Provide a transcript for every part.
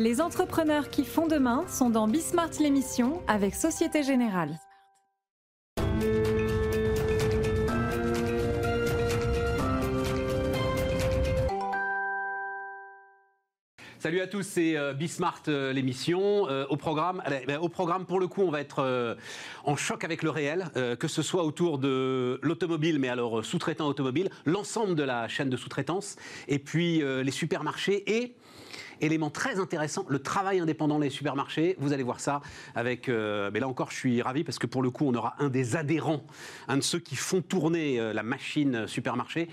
Les entrepreneurs qui font demain sont dans Bismart l'émission avec Société Générale. Salut à tous, c'est euh, Bismart euh, l'émission. Euh, au programme, ben, au programme pour le coup, on va être en choc avec le réel, que ce soit autour de l'automobile, mais alors sous-traitant automobile, l'ensemble de la chaîne de sous-traitance, et puis les supermarchés et élément très intéressant, le travail indépendant des supermarchés. Vous allez voir ça avec. euh, mais là encore, je suis ravi parce que pour le coup, on aura un des adhérents, un de ceux qui font tourner euh, la machine supermarché.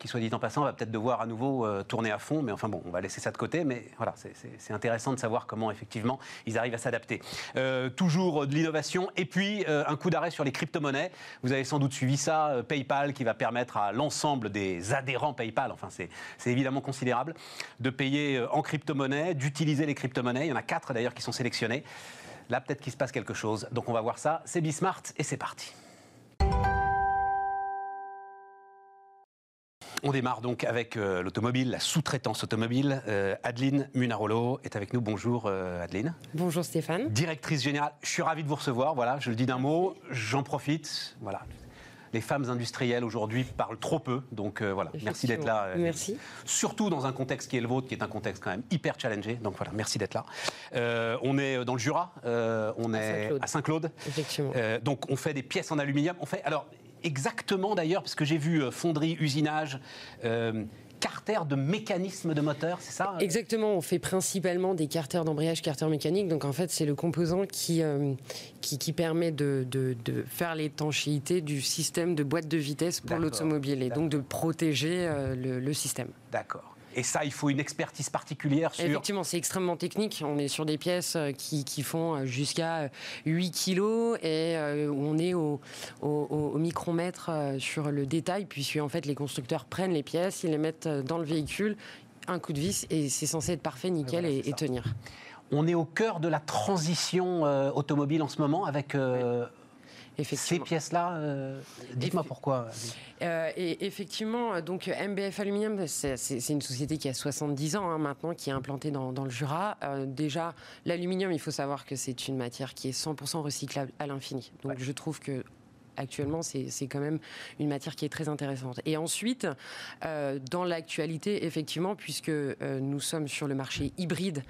Qui, soit dit en passant, va peut-être devoir à nouveau euh, tourner à fond, mais enfin bon, on va laisser ça de côté. Mais voilà, c'est- intéressant de savoir comment effectivement ils arrivent à s'adapter. Euh, toujours de l'innovation et puis euh, un coup d'arrêt sur les crypto-monnaies. Vous avez sans doute suivi ça, PayPal qui va permettre à l'ensemble des adhérents PayPal, enfin c'est évidemment considérable, de payer en crypto-monnaie, d'utiliser les crypto-monnaies. Il y en a quatre d'ailleurs qui sont sélectionnés. Là, peut-être qu'il se passe quelque chose. Donc on va voir ça. C'est Bismart et c'est parti. On démarre donc avec euh, l'automobile, la sous-traitance automobile. Euh, Adeline Munarolo est avec nous. Bonjour euh, Adeline. Bonjour Stéphane. Directrice générale, je suis ravi de vous recevoir. Voilà, je le dis d'un mot, j'en profite. Voilà. Les femmes industrielles aujourd'hui parlent trop peu, donc voilà, merci d'être là. Merci. Surtout dans un contexte qui est le vôtre, qui est un contexte quand même hyper challengé. Donc voilà, merci d'être là. On est dans le Jura, on est à Saint-Claude. Effectivement. Donc on fait des pièces en aluminium. On fait alors exactement d'ailleurs parce que j'ai vu euh, fonderie, usinage, euh, carter de mécanisme de moteur, c'est ça Exactement, on fait principalement des carters d'embrayage, carters mécaniques. Donc en fait, c'est le composant qui, euh, qui, qui permet de, de- de faire l'étanchéité du système de boîte de vitesse pour l'automobile et donc de protéger euh, le, le système. D'accord. Et ça, il faut une expertise particulière sur. Effectivement, c'est extrêmement technique. On est sur des pièces euh, qui, qui font euh, jusqu'à euh, 8 kilos et euh, on est au, au- micromètre euh, sur le détail, puisque en fait les constructeurs prennent les pièces, ils les mettent euh, dans le véhicule, un coup de vis et c'est censé être parfait, nickel et, tenir. On est au cœur de la transition euh, automobile en ce moment avec euh, Effectivement. pièces-là. euh, Dites-moi pourquoi. Euh, et effectivement, euh, donc MBF Aluminium, c'est une société qui a 70 ans hein, maintenant, qui est implantée dans, dans le Jura. Euh, déjà, l'aluminium, il faut savoir que c'est une matière qui est 100% recyclable à l'infini. Donc Ouais. je trouve que actuellement, c'est quand même une matière qui est très intéressante. Et ensuite, euh, dans l'actualité, effectivement, puisque euh, nous sommes sur le marché hybride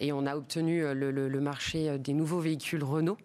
et on a obtenu le, le- le marché des nouveaux véhicules Renault.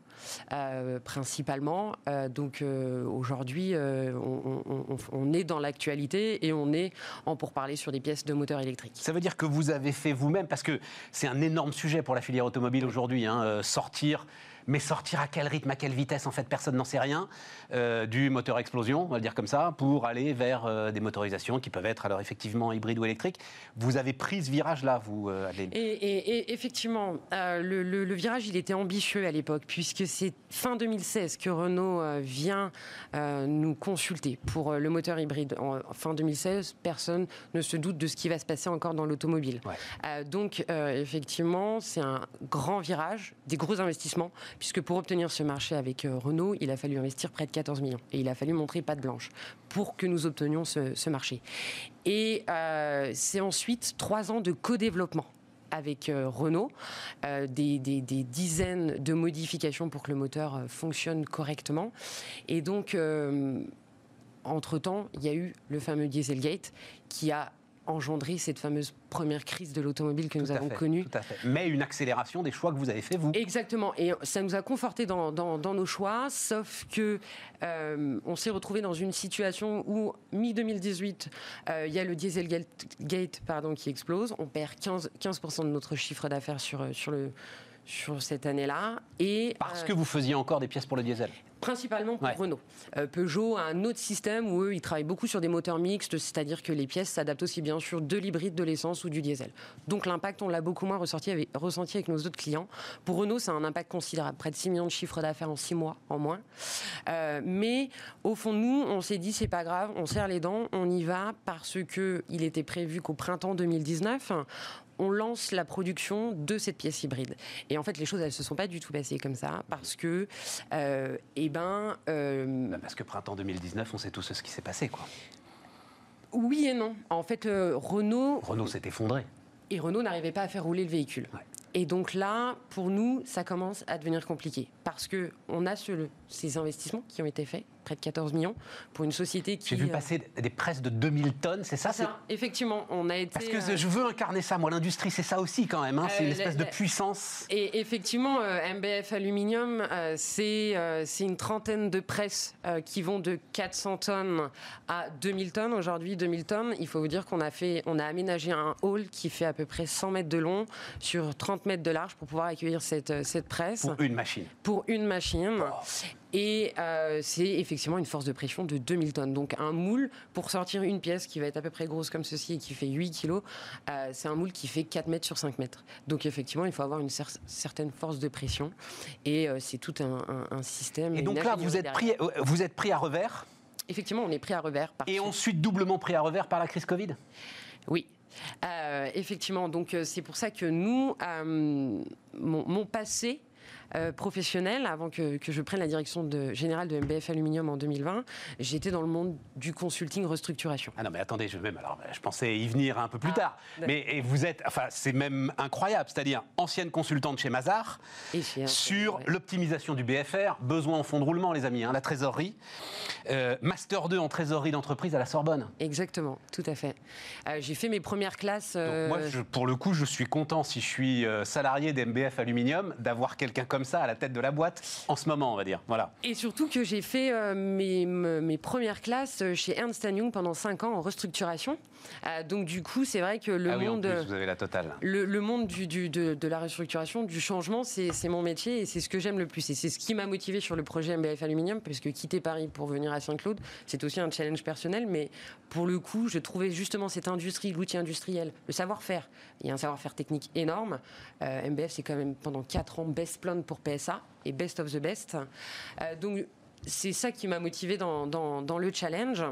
Euh, principalement. Euh, donc euh, aujourd'hui, on, est dans l'actualité et on est en pourparlers sur des pièces de moteur électrique. Ça veut dire que vous avez fait vous-même, parce que c'est un énorme sujet pour la filière automobile aujourd'hui, hein, sortir, mais sortir à quel rythme, à quelle vitesse, en fait, personne n'en sait rien, euh, du moteur explosion, on va le dire comme ça, pour aller vers euh, des motorisations qui peuvent être alors effectivement hybrides ou électriques. Vous avez pris ce virage-là, vous, euh, Adeline Et, et- et effectivement, le, le- le virage, il était ambitieux à l'époque, puisque c'est fin 2016 que Renault vient nous consulter pour le moteur hybride. En, fin 2016, personne ne se doute de ce qui va se passer encore dans l'automobile. Ouais. Donc, effectivement, c'est un grand virage, des gros investissements, puisque pour obtenir ce marché avec euh, Renault, il a fallu investir près de 14 millions. Et il a fallu montrer patte blanche pour que nous obtenions ce, marché. Et euh, c'est ensuite trois ans de co-développement avec euh, Renault, des, dizaines de modifications pour que le moteur fonctionne correctement. Et donc, entre-temps, il y a eu le fameux Dieselgate qui a engendré cette fameuse première crise de l'automobile que nous Tout avons fait, connue. Tout à fait. Mais une accélération des choix que vous avez fait, vous. Exactement, et ça nous a conforté dans, dans- dans nos choix, sauf que euh, on s'est retrouvé dans une situation où mi-2018, euh, il y a le Dieselgate gate, pardon, qui explose, on perd 15%, 15% de notre chiffre d'affaires sur, sur, le, sur cette année-là, et Parce euh, que vous faisiez encore des pièces pour le diesel. Principalement pour Ouais. Renault. Euh, Peugeot a un autre système où eux, ils travaillent beaucoup sur des moteurs mixtes, c'est-à-dire que les pièces s'adaptent aussi bien sûr de l'hybride, de l'essence ou du diesel. Donc l'impact, on l'a beaucoup moins ressenti avec, ressenti avec nos autres clients. Pour Renault, c'est un impact considérable, près de 6 millions de chiffres d'affaires en 6 mois en moins. Euh, mais au fond, nous, on s'est dit, c'est pas grave, on serre les dents, on y va, parce que il était prévu qu'au printemps 2019, on lance la production de cette pièce hybride. Et en fait, les choses, elles se sont pas du tout passées comme ça, parce que, euh, eh ben, euh, Bah, Parce que printemps 2019, on sait tous ce qui s'est passé, quoi. oui et non. En fait, euh, Renault Renault s'est effondré. et Renault n'arrivaient pas à faire rouler le véhicule. Ouais. Et donc là, pour nous, ça commence à devenir compliqué parce que on a ce, ces investissements qui ont été faits, près de 14 millions, pour une société qui. J'ai vu passer des presses de 2000 tonnes, c'est ça, ça Effectivement, on a été. Parce que je veux incarner ça, moi, l'industrie, c'est ça aussi quand même, hein, c'est une espèce de puissance. Et effectivement, MBF Aluminium, c'est c'est une trentaine de presses qui vont de 400 tonnes à 2000 tonnes. Aujourd'hui, 2000 tonnes, il faut vous dire qu'on a, fait, on a aménagé un hall qui fait à peu près 100 mètres de long sur 30 mètres de large pour pouvoir accueillir cette, cette presse. Pour une machine. Pour une machine. Et euh, c'est effectivement une force de pression de 2000 tonnes. Donc un moule, pour sortir une pièce qui va être à peu près grosse comme ceci et qui fait 8 kilos, euh, c'est un moule qui fait 4 mètres sur 5 mètres. Donc effectivement, il faut avoir une certaine force de pression. Et euh, c'est tout un, système. Et donc là, vous êtes, pris, vous êtes pris à revers? Effectivement, on est pris à revers. et ensuite doublement pris à revers par la crise Covid? Oui. Effectivement, donc c'est pour ça que nous, mon, passé euh, professionnel, avant que, je prenne la direction de, générale de MBF Aluminium en 2020, j'étais dans le monde du consulting restructuration. Ah non, mais attendez, je, même, alors, je pensais y venir un peu plus ah, tard. Mais et vous êtes, enfin, c'est même incroyable, c'est-à-dire ancienne consultante chez Mazar, sur l'optimisation du BFR, besoin en fonds de roulement, les amis, hein, la trésorerie, euh, Master 2 en trésorerie d'entreprise à la Sorbonne. Exactement, tout à fait. Euh, j'ai fait mes premières classes. moi, pour le coup, je suis content, si je suis salarié d'MBF Aluminium, d'avoir quelqu'un comme ça à la tête de la boîte en ce moment, on va dire. Voilà. Et surtout que j'ai fait euh, mes, mes, premières classes chez Ernst Young pendant 5 ans en restructuration. Euh, donc du coup, c'est vrai que le ah monde, vous avez la totale. Le, le monde du, du, de, de, la restructuration, du changement, c'est mon métier et c'est ce que j'aime le plus. Et c'est ce qui m'a motivé sur le projet MBF Aluminium, parce que quitter Paris pour venir à Saint-Claude, c'est aussi un challenge personnel. Mais pour le coup, je trouvais justement cette industrie, l'outil industriel, le savoir-faire. Il y a un savoir-faire technique énorme. Euh, MBF, c'est quand même pendant 4 ans best plan pour PSA et best of the best. Euh, donc c'est ça qui m'a motivé dans, dans, dans le challenge.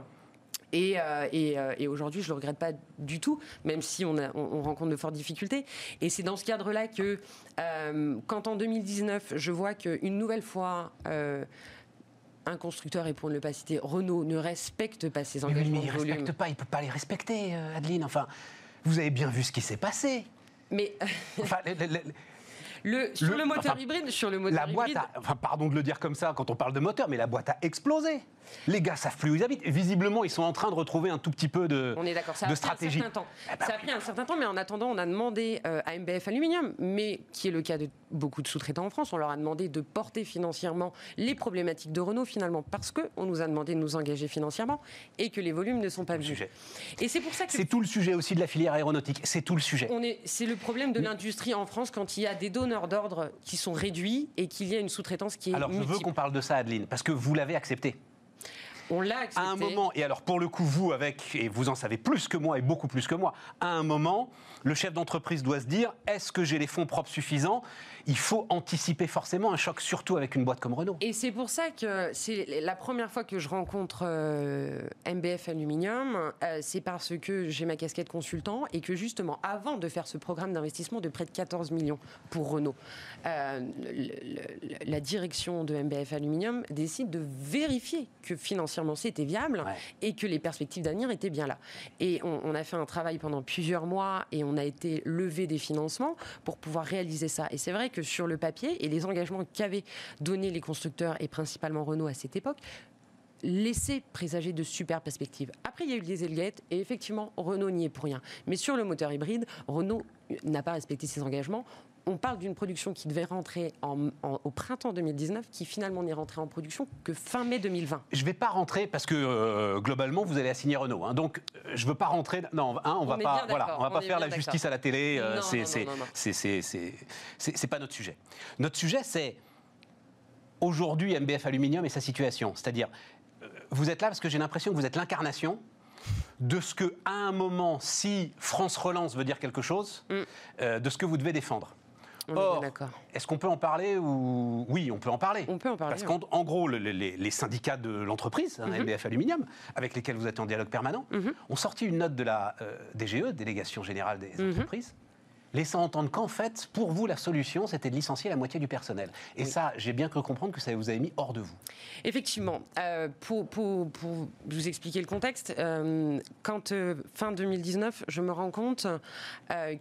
Et, euh, euh, et, aujourd'hui, je ne le regrette pas du tout, même si on, on, rencontre de fortes difficultés. Et c'est dans ce cadre-là que, euh, quand en 2019, je vois qu'une nouvelle fois, un constructeur, et pour ne pas citer, Renault, ne respecte pas ses engagements mais, il ne respecte pas, il ne peut pas les respecter, Adeline. Enfin, vous avez bien vu ce qui s'est passé. Mais. enfin, le, sur le, moteur hybride, sur le moteur la boîte enfin, pardon de le dire comme ça quand on parle de moteur, mais la boîte a explosé. Les gars savent plus où ils habitent. Visiblement, ils sont en train de retrouver un tout petit peu de, on est ça de stratégie. Un temps. Eh ben ça a pris un certain temps, mais en attendant, on a demandé euh, à MBF Aluminium, mais qui est le cas de beaucoup de sous-traitants en France, on leur a demandé de porter financièrement les problématiques de Renault finalement, parce qu'on nous a demandé de nous engager financièrement et que les volumes ne sont pas vus. Et c'est pour ça que c'est tout le sujet aussi de la filière aéronautique. C'est tout le sujet. c'est le problème de l'industrie en France quand il y a des donneurs d'ordre qui sont réduits et qu'il y a une sous-traitance qui est. Alors je veux qu'on parle de ça, Adeline, parce que vous l'avez accepté. On l'a accepté. À un moment, et alors pour le coup, vous, avec, et vous en savez plus que moi et beaucoup plus que moi, à un moment, le chef d'entreprise doit se dire est-ce que j'ai les fonds propres suffisants? Il faut anticiper forcément un choc, surtout avec une boîte comme Renault. Et c'est pour ça que c'est la première fois que je rencontre euh, MBF Aluminium, euh, c'est parce que j'ai ma casquette consultant et que justement, avant de faire ce programme d'investissement de près de 14 millions pour Renault, euh, la direction de MBF Aluminium décide de vérifier que financièrement c'était viable et que les perspectives d'avenir étaient bien là. Et on, on a fait un travail pendant plusieurs mois et on a été levé des financements pour pouvoir réaliser ça. Et c'est vrai que sur le papier et les engagements qu'avaient donnés les constructeurs et principalement Renault à cette époque laissaient présager de super perspectives. Après, il y a eu le Dieselgate et effectivement, Renault n'y est pour rien. Mais sur le moteur hybride, Renault n'a pas respecté ses engagements on parle d'une production qui devait rentrer au printemps 2019, qui finalement n'est rentrée en production que fin mai 2020. Je ne vais pas rentrer parce que euh, globalement vous allez assigner Renault. Hein. donc euh, je ne veux pas rentrer. Non, hein, on, va pas. Voilà, on va pas faire la justice à la télé. Euh, c'est pas notre sujet. Notre sujet c'est aujourd'hui MBF Aluminium et sa situation. C'est-à-dire vous êtes là parce que j'ai l'impression que vous êtes l'incarnation de ce que, à un moment, si France relance veut dire quelque chose, mm. de ce que vous devez défendre. Or, est-ce qu'on peut en parler ou oui, on peut en parler. On peut en parler. Parce qu'en gros, les, syndicats de l'entreprise, hein, MBF mhm. Aluminium, avec lesquels vous êtes en dialogue permanent, mhm. ont sorti une note de la euh, DGE, Délégation générale des mhm. entreprises, laissant entendre qu'en fait, pour vous, la solution, c'était de licencier la moitié du personnel. Et ça, j'ai bien cru comprendre que ça vous avait mis hors de vous. Effectivement. Euh, pour, pour, vous expliquer le contexte, euh, quand euh, fin 2019, je me rends compte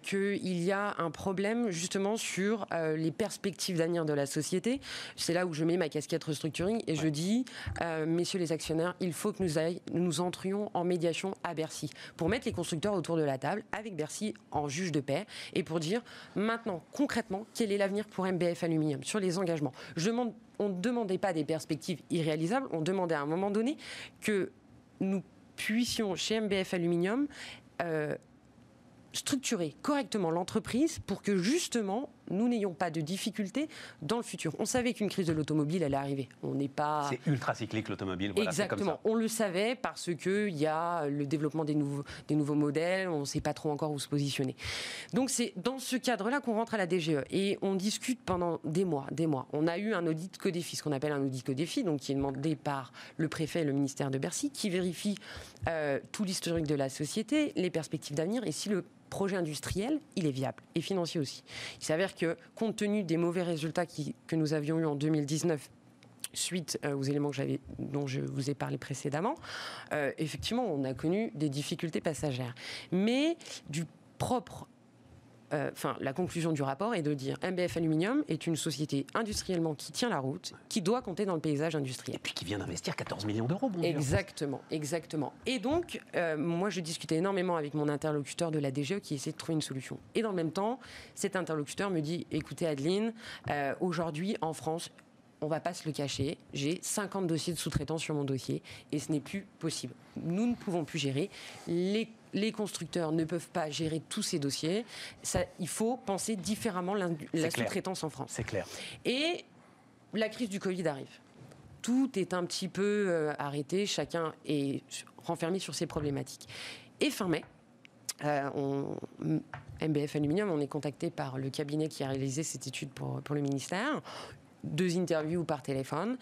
qu'il y a un problème justement sur les perspectives d'avenir de la société. C'est là où je mets ma casquette restructuring et je dis, messieurs les actionnaires, il faut que nous, nous entrions en médiation à Bercy pour mettre les constructeurs autour de la table avec Bercy en juge de paix et pour dire maintenant concrètement quel est l'avenir pour MBF Aluminium sur les engagements. On ne demandait pas des perspectives irréalisables, on demandait à un moment donné que nous puissions chez MBF Aluminium euh, structurer correctement l'entreprise pour que justement nous n'ayons pas de difficultés dans le futur. On savait qu'une crise de l'automobile allait arriver. On n'est pas. C'est ultra cyclique l'automobile. Exactement. On le savait parce qu'il y a le développement des nouveaux, des nouveaux modèles. On ne sait pas trop encore où se positionner. Donc c'est dans ce cadre-là qu'on rentre à la DGE et on discute pendant des mois, des mois. On a eu un audit Codéfi, ce qu'on appelle un audit Codéfi, donc qui est demandé par le préfet et le ministère de Bercy, qui vérifie euh, tout l'historique de la société, les perspectives d'avenir et si le projet industriel, il est viable et financier aussi. Il s'avère que, compte tenu des mauvais résultats que nous avions eus en 2019, suite euh, aux éléments dont je vous ai parlé précédemment, euh, effectivement, on a connu des difficultés passagères. Mais du propre enfin, la conclusion du rapport est de dire MBF Aluminium est une société industriellement qui tient la route, qui doit compter dans le paysage industriel. Et puis qui vient d'investir 14 millions d'euros, bon Exactement, exactement. Et donc, euh, moi, je discutais énormément avec mon interlocuteur de la DGE qui essaie de trouver une solution. Et dans le même temps, cet interlocuteur me dit écoutez, Adeline, euh, aujourd'hui, en France, on va pas se le cacher, j'ai 50 dossiers de sous-traitants sur mon dossier et ce n'est plus possible. Nous ne pouvons plus gérer. Les les constructeurs ne peuvent pas gérer tous ces dossiers. Ça, il faut penser différemment la sous-traitance en France. C'est clair. Et la crise du Covid arrive. Tout est un petit peu euh, arrêté, chacun est renfermé sur ses problématiques. Et fin mai, euh, on, MBF Aluminium, on est contacté par le cabinet qui a réalisé cette étude pour, pour le ministère deux interviews par téléphone.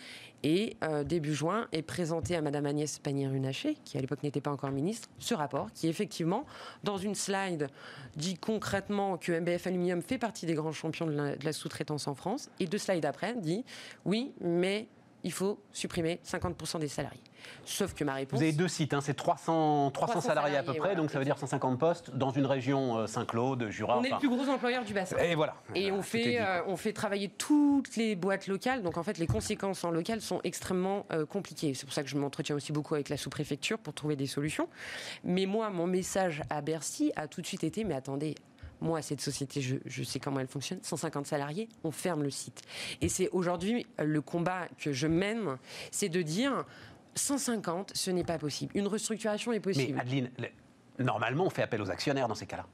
Et euh, début juin est présenté à Madame Agnès Pannier-Runacher, qui à l'époque n'était pas encore ministre, ce rapport qui effectivement, dans une slide, dit concrètement que MBF Aluminium fait partie des grands champions de la, de la sous-traitance en France. Et deux slides après, dit oui, mais il faut supprimer 50% des salariés. Sauf que ma réponse. Vous avez deux sites, hein, c'est 300, 300, salariés, à peu près, donc ça veut dire 150 postes dans une région euh, Saint-Claude, Jura. On est le plus gros employeur du bassin. Et voilà. Et on, fait, euh, on fait travailler toutes les boîtes locales, donc en fait les conséquences en local sont extrêmement euh, compliquées. C'est pour ça que je m'entretiens aussi beaucoup avec la sous-préfecture pour trouver des solutions. Mais moi, mon message à Bercy a tout de suite été mais attendez, moi, cette société, je, sais comment elle fonctionne. 150 salariés, on ferme le site. Et c'est aujourd'hui le combat que je mène, c'est de dire 150, ce n'est pas possible. Une restructuration est possible. Mais Adeline, normalement, on fait appel aux actionnaires dans ces cas-là.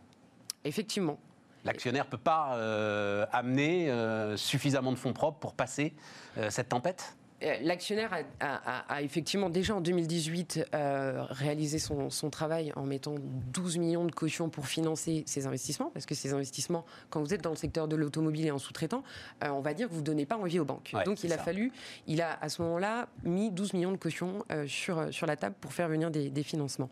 Effectivement. L'actionnaire ne peut pas euh, amener euh, suffisamment de fonds propres pour passer euh, cette tempête? L'actionnaire a, effectivement déjà en 2018 euh, réalisé son, travail en mettant 12 millions de cautions pour financer ses investissements, parce que ces investissements, quand vous êtes dans le secteur de l'automobile et en sous-traitant, euh, on va dire que vous ne donnez pas envie aux banques. Donc il a fallu, il a à ce moment-là mis 12 millions de cautions sur, sur la table pour faire venir des, financements.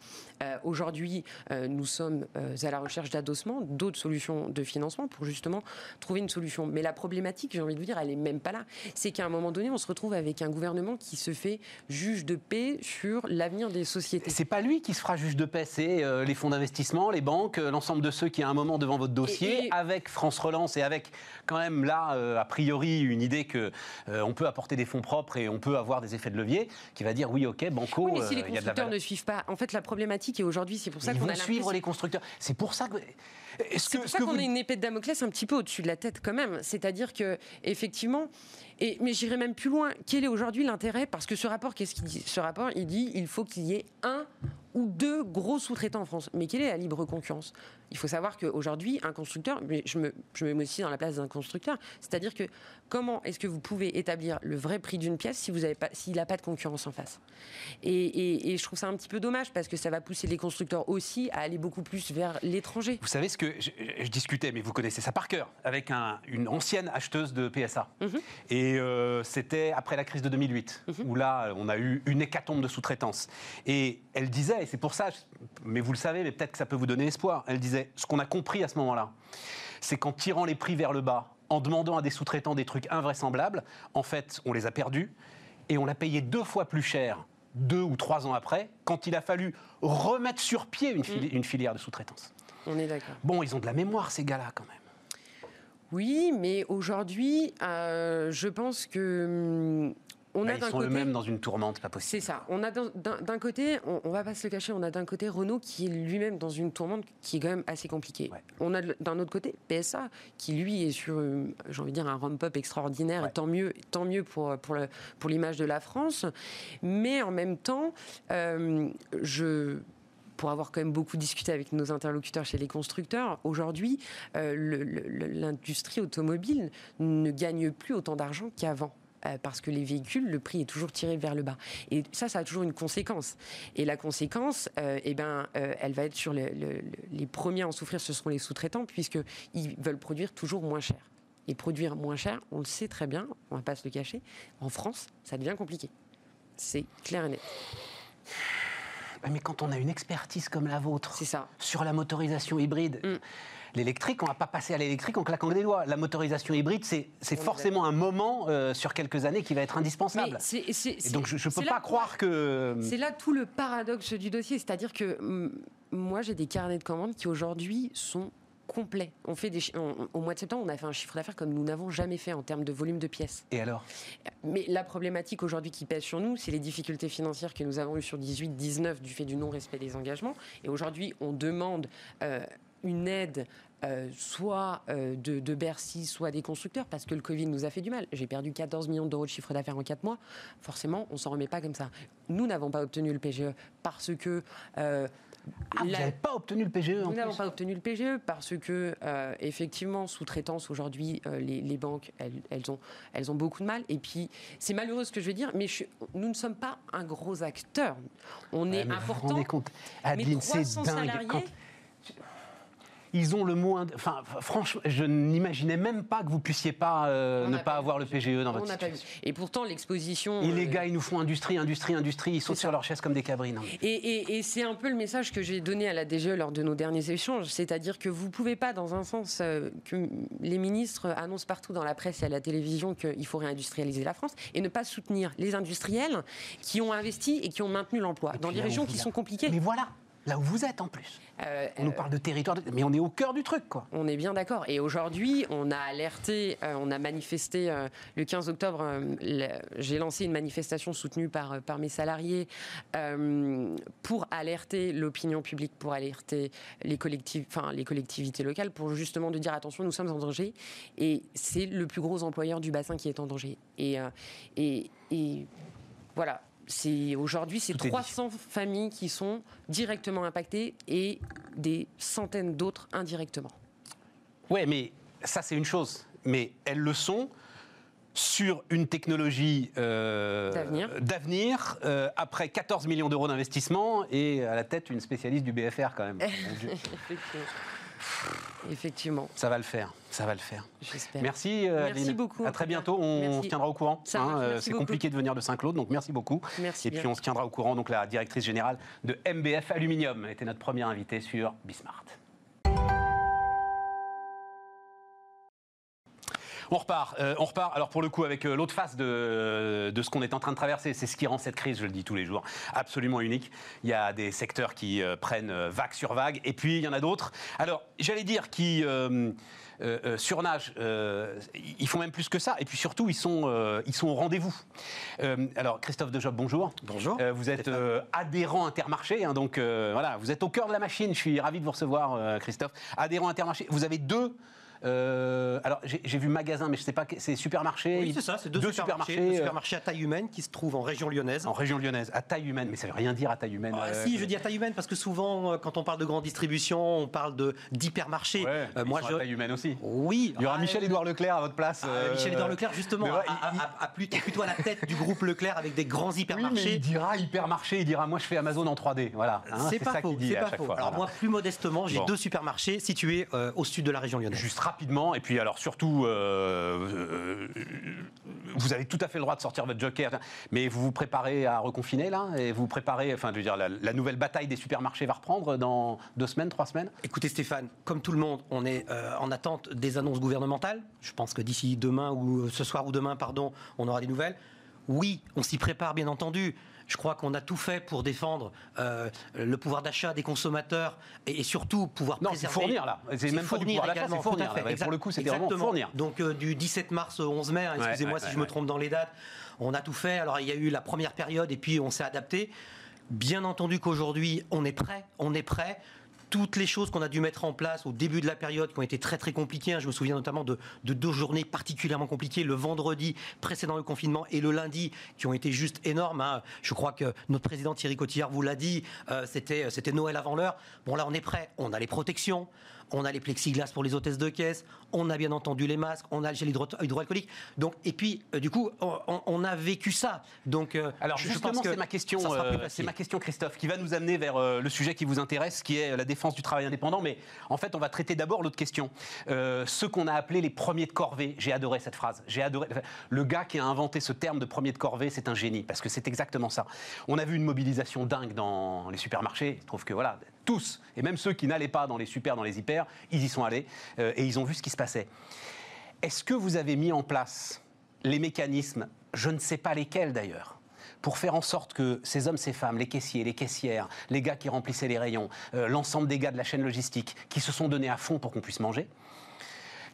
Aujourd'hui, nous sommes à la recherche d'adossement, d'autres solutions de financement pour justement trouver une solution. Mais la problématique, j'ai envie de vous dire, elle n'est même pas là. C'est qu'à un moment donné, on se retrouve avec un gouvernement qui se fait juge de paix sur l'avenir des sociétés. C'est pas lui qui se fera juge de paix, c'est euh, les fonds d'investissement, les banques, euh, l'ensemble de ceux qui à un moment devant votre dossier, avec France Relance et avec quand même là, euh, a priori, une idée que on peut apporter des fonds propres et on peut avoir des effets de levier, qui va dire oui, ok, banco. Oui, mais si les constructeurs ne suivent pas, en fait, la problématique est aujourd'hui, c'est pour ça qu'on a suivre les constructeurs. C'est pour ça que. C'est pour ça qu'on a une épée de Damoclès un petit peu au-dessus de la tête quand même. C'est-à-dire que effectivement, et, mais j'irai même plus loin. Quel est aujourd'hui l'intérêt? Parce que ce rapport, qu'est-ce qu'il dit? Ce rapport, il dit il faut qu'il y ait un ou deux gros sous-traitants en France. Mais quelle est la libre concurrence? Il faut savoir qu'aujourd'hui, un constructeur, mais je me, je me mets aussi dans la place d'un constructeur, c'est-à-dire que comment est-ce que vous pouvez établir le vrai prix d'une pièce si vous avez pas, s'il n'a pas de concurrence en face? Et, je trouve ça un petit peu dommage parce que ça va pousser les constructeurs aussi à aller beaucoup plus vers l'étranger. Vous savez ce que je, discutais, mais vous connaissez ça par cœur, avec une ancienne acheteuse de PSA. Mhm. Et euh, c'était après la crise de 2008, mhm. où là, on a eu une hécatombe de sous-traitance. Et elle disait, et c'est pour ça, mais vous le savez, mais peut-être que ça peut vous donner espoir, elle disait, ce qu'on a compris à ce moment-là, c'est qu'en tirant les prix vers le bas, en demandant à des sous-traitants des trucs invraisemblables, en fait, on les a perdus et on l'a payé deux fois plus cher deux ou trois ans après, quand il a fallu remettre sur pied une, une filière de sous-traitance. On est d'accord. Bon, ils ont de la mémoire, ces gars-là, quand même. Oui, mais aujourd'hui, euh, je pense que on a bah, ils sont eux-mêmes dans une tourmente, pas possible. C'est ça. On a d'un côté, on, ne va pas se le cacher, on a d'un côté Renault qui est lui-même dans une tourmente qui est quand même assez compliquée. On a d'un autre côté PSA qui lui est sur, euh, j'ai envie de dire, un ramp-up extraordinaire. tant mieux, tant mieux pour pour pour l'image de la France. Mais en même temps, euh, je pour avoir quand même beaucoup discuté avec nos interlocuteurs chez les constructeurs, aujourd'hui, euh, l'industrie automobile ne gagne plus autant d'argent qu'avant euh, parce que les véhicules, le prix est toujours tiré vers le bas. Et ça, ça a toujours une conséquence. Et la conséquence, euh, eh ben, elle va être sur les, les premiers à en souffrir, ce seront les sous-traitants, puisqu'ils veulent produire toujours moins cher. Et produire moins cher, on le sait très bien, on ne va pas se le cacher, en France, ça devient compliqué. C'est clair et net. Mais quand on a une expertise comme la vôtre ça. sur la motorisation hybride, mm. L'électrique, on ne va pas passer à l'électrique en claquant des doigts. La motorisation hybride, c'est forcément un moment euh, sur quelques années qui va être indispensable. Et donc je ne peux pas croire que... C'est là tout le paradoxe du dossier, c'est-à-dire que mm, moi j'ai des carnets de commandes qui aujourd'hui sont complet. On fait des, au mois de septembre, on a fait un chiffre d'affaires comme nous n'avons jamais fait en termes de volume de pièces. Et alors? Mais la problématique aujourd'hui qui pèse sur nous, c'est les difficultés financières que nous avons eues sur 18-19 du fait du non-respect des engagements. Et aujourd'hui, on demande euh, une aide euh, soit euh, de, de, Bercy, soit des constructeurs, parce que le Covid nous a fait du mal. J'ai perdu 14 millions d'euros de chiffre d'affaires en 4 mois. Forcément, on s'en remet pas comme ça. Nous n'avons pas obtenu le PGE parce que ah, vous n'avez pas obtenu le PGE Nous n'avons pas obtenu le PGE parce que, euh, effectivement, sous-traitance, aujourd'hui, euh, les, banques, elles, ont, elles ont beaucoup de mal. Et puis, c'est malheureux ce que je vais dire, mais nous ne sommes pas un gros acteur. On est important. Vous vous rendez compte Adeline, c'est dingue ils ont le moins. Enfin, franchement, je n'imaginais même pas que vous puissiez pas euh, ne pas, avoir le PGE dans votre situation. Et pourtant, l'exposition. Et les euh, gars, ils nous font industrie, industrie, industrie. Ils sautent sur leur chaise comme des cabrines. Et, c'est un peu le message que j'ai donné à la DGE lors de nos derniers échanges. C'est-à-dire que vous pouvez pas, dans un sens, euh, que les ministres annoncent partout dans la presse et à la télévision qu'il faut réindustrialiser la France et ne pas soutenir les industriels qui ont investi et qui ont maintenu l'emploi dans des régions qui sont compliquées. Mais voilà, là où vous êtes en plus. Euh, on nous parle de territoire, mais on est au cœur du truc, quoi. On est bien d'accord. Et aujourd'hui, on a alerté, euh, on a manifesté euh, le 15 octobre. J'ai lancé une manifestation soutenue par, par mes salariés pour alerter l'opinion publique, pour alerter les, enfin, les collectivités locales, pour justement de dire attention, nous sommes en danger. Et c'est le plus gros employeur du bassin qui est en danger. Et, et, et voilà, c'est aujourd'hui c'est 300 familles qui sont directement impactées et des centaines d'autres indirectement. Ouais, mais ça c'est une chose, mais elles le sont sur une technologie euh, d'avenir, euh, après 14 millions d'euros d'investissement et à la tête une spécialiste du BFR quand même. Effectivement. Ça va le faire. Ça va le faire. J'espère. Merci, euh, merci beaucoup. À très bientôt. On se tiendra au courant. Hein, euh, c'est compliqué de venir de Saint-Claude, donc merci beaucoup. Merci Et puis on se tiendra au courant. Donc la directrice générale de MBF Aluminium était notre première invitée sur Bismart. On repart, euh, on repart. Alors pour le coup, avec euh, l'autre face de, ce qu'on est en train de traverser, c'est ce qui rend cette crise, je le dis tous les jours, absolument unique. Il y a des secteurs qui euh, prennent vague sur vague, et puis il y en a d'autres. Alors j'allais dire qui surnagent, ils font même plus que ça, et puis surtout ils sont, ils sont au rendez-vous. alors Christophe Dejob, bonjour. Bonjour. vous êtes adhérent Intermarché, hein, donc voilà, vous êtes au cœur de la machine. Je suis ravi de vous recevoir, Christophe. Adhérent Intermarché. Vous avez deux euh, alors, j'ai vu magasin, mais je ne sais pas, c'est supermarché Oui, c'est ça, c'est deux, supermarchés. Deux euh, supermarchés à taille humaine qui se trouvent en région lyonnaise. En région lyonnaise, à taille humaine, mais ça ne veut rien dire à taille humaine. Ah, si, je dis à taille humaine parce que souvent, quand on parle de grande distribution, on parle d'hypermarché. Ouais, moi, je... à taille humaine aussi. Oui. Il y aura ah, Michel-Édouard Leclerc à votre place. Ah, Michel-Édouard Leclerc, justement, a, plutôt, plutôt, à la tête du groupe Leclerc avec des grands hypermarchés. Oui, mais il dira hypermarché, il dira moi je fais Amazon en 3D. Voilà. Hein, c'est pas faux. Dit à chaque Fois. Alors moi, plus modestement, j'ai deux supermarchés situés euh, au sud de la région lyonnaise. Juste rapidement, et puis alors surtout, euh, euh, vous avez tout à fait le droit de sortir votre joker, mais vous vous préparez à reconfiner là Et vous préparez, enfin, je veux dire, la, nouvelle bataille des supermarchés va reprendre dans deux semaines, trois semaines? Écoutez Stéphane, comme tout le monde, on est euh, en attente des annonces gouvernementales. Je pense que d'ici demain ou ce soir ou demain, pardon, on aura des nouvelles. Oui, on s'y prépare bien entendu. Je crois qu'on a tout fait pour défendre euh, le pouvoir d'achat des consommateurs et, surtout pouvoir non, préserver. fournir là. C'est même fournir pas du pouvoir d'achat, c'est fournir. Pour le coup, c'est vraiment fournir. Donc euh, du 17 mars au 11 mai, hein, excusez-moi si je me trompe dans les dates, on a tout fait. Alors il y a eu la première période et puis on s'est adapté. Bien entendu qu'aujourd'hui, on est prêt, on est prêt toutes les choses qu'on a dû mettre en place au début de la période qui ont été très très compliquées. Hein. Je me souviens notamment de, deux journées particulièrement compliquées, le vendredi précédent le confinement et le lundi, qui ont été juste énormes. Hein. Je crois que notre président Thierry Cotillard vous l'a dit, euh, c'était, c'était Noël avant l'heure. Bon là on est prêt, on a les protections, on a les plexiglas pour les hôtesses de caisse, on a bien entendu les masques, on a le gel hydroalcoolique. Donc, et puis, euh, du coup, on, a vécu ça. Donc, euh, alors justement, c'est ma question, euh, c'est ma question, Christophe, qui va nous amener vers le sujet qui vous intéresse, qui est la défense du travail indépendant. Mais en fait, on va traiter d'abord l'autre question. ceux qu'on a appelés les premiers de corvée. J'ai adoré cette phrase. J'ai adoré. Le gars qui a inventé ce terme de premier de corvée, c'est un génie parce que c'est exactement ça. On a vu une mobilisation dingue dans les supermarchés. Je trouve que voilà, tous, et même ceux qui n'allaient pas dans les super, dans les hyper, ils y sont allés euh, et ils ont vu ce qui se passait. Est-ce que vous avez mis en place les mécanismes, je ne sais pas lesquels d'ailleurs, pour faire en sorte que ces hommes, ces femmes, les caissiers, les caissières, les gars qui remplissaient les rayons, euh, l'ensemble des gars de la chaîne logistique, qui se sont donnés à fond pour qu'on puisse manger,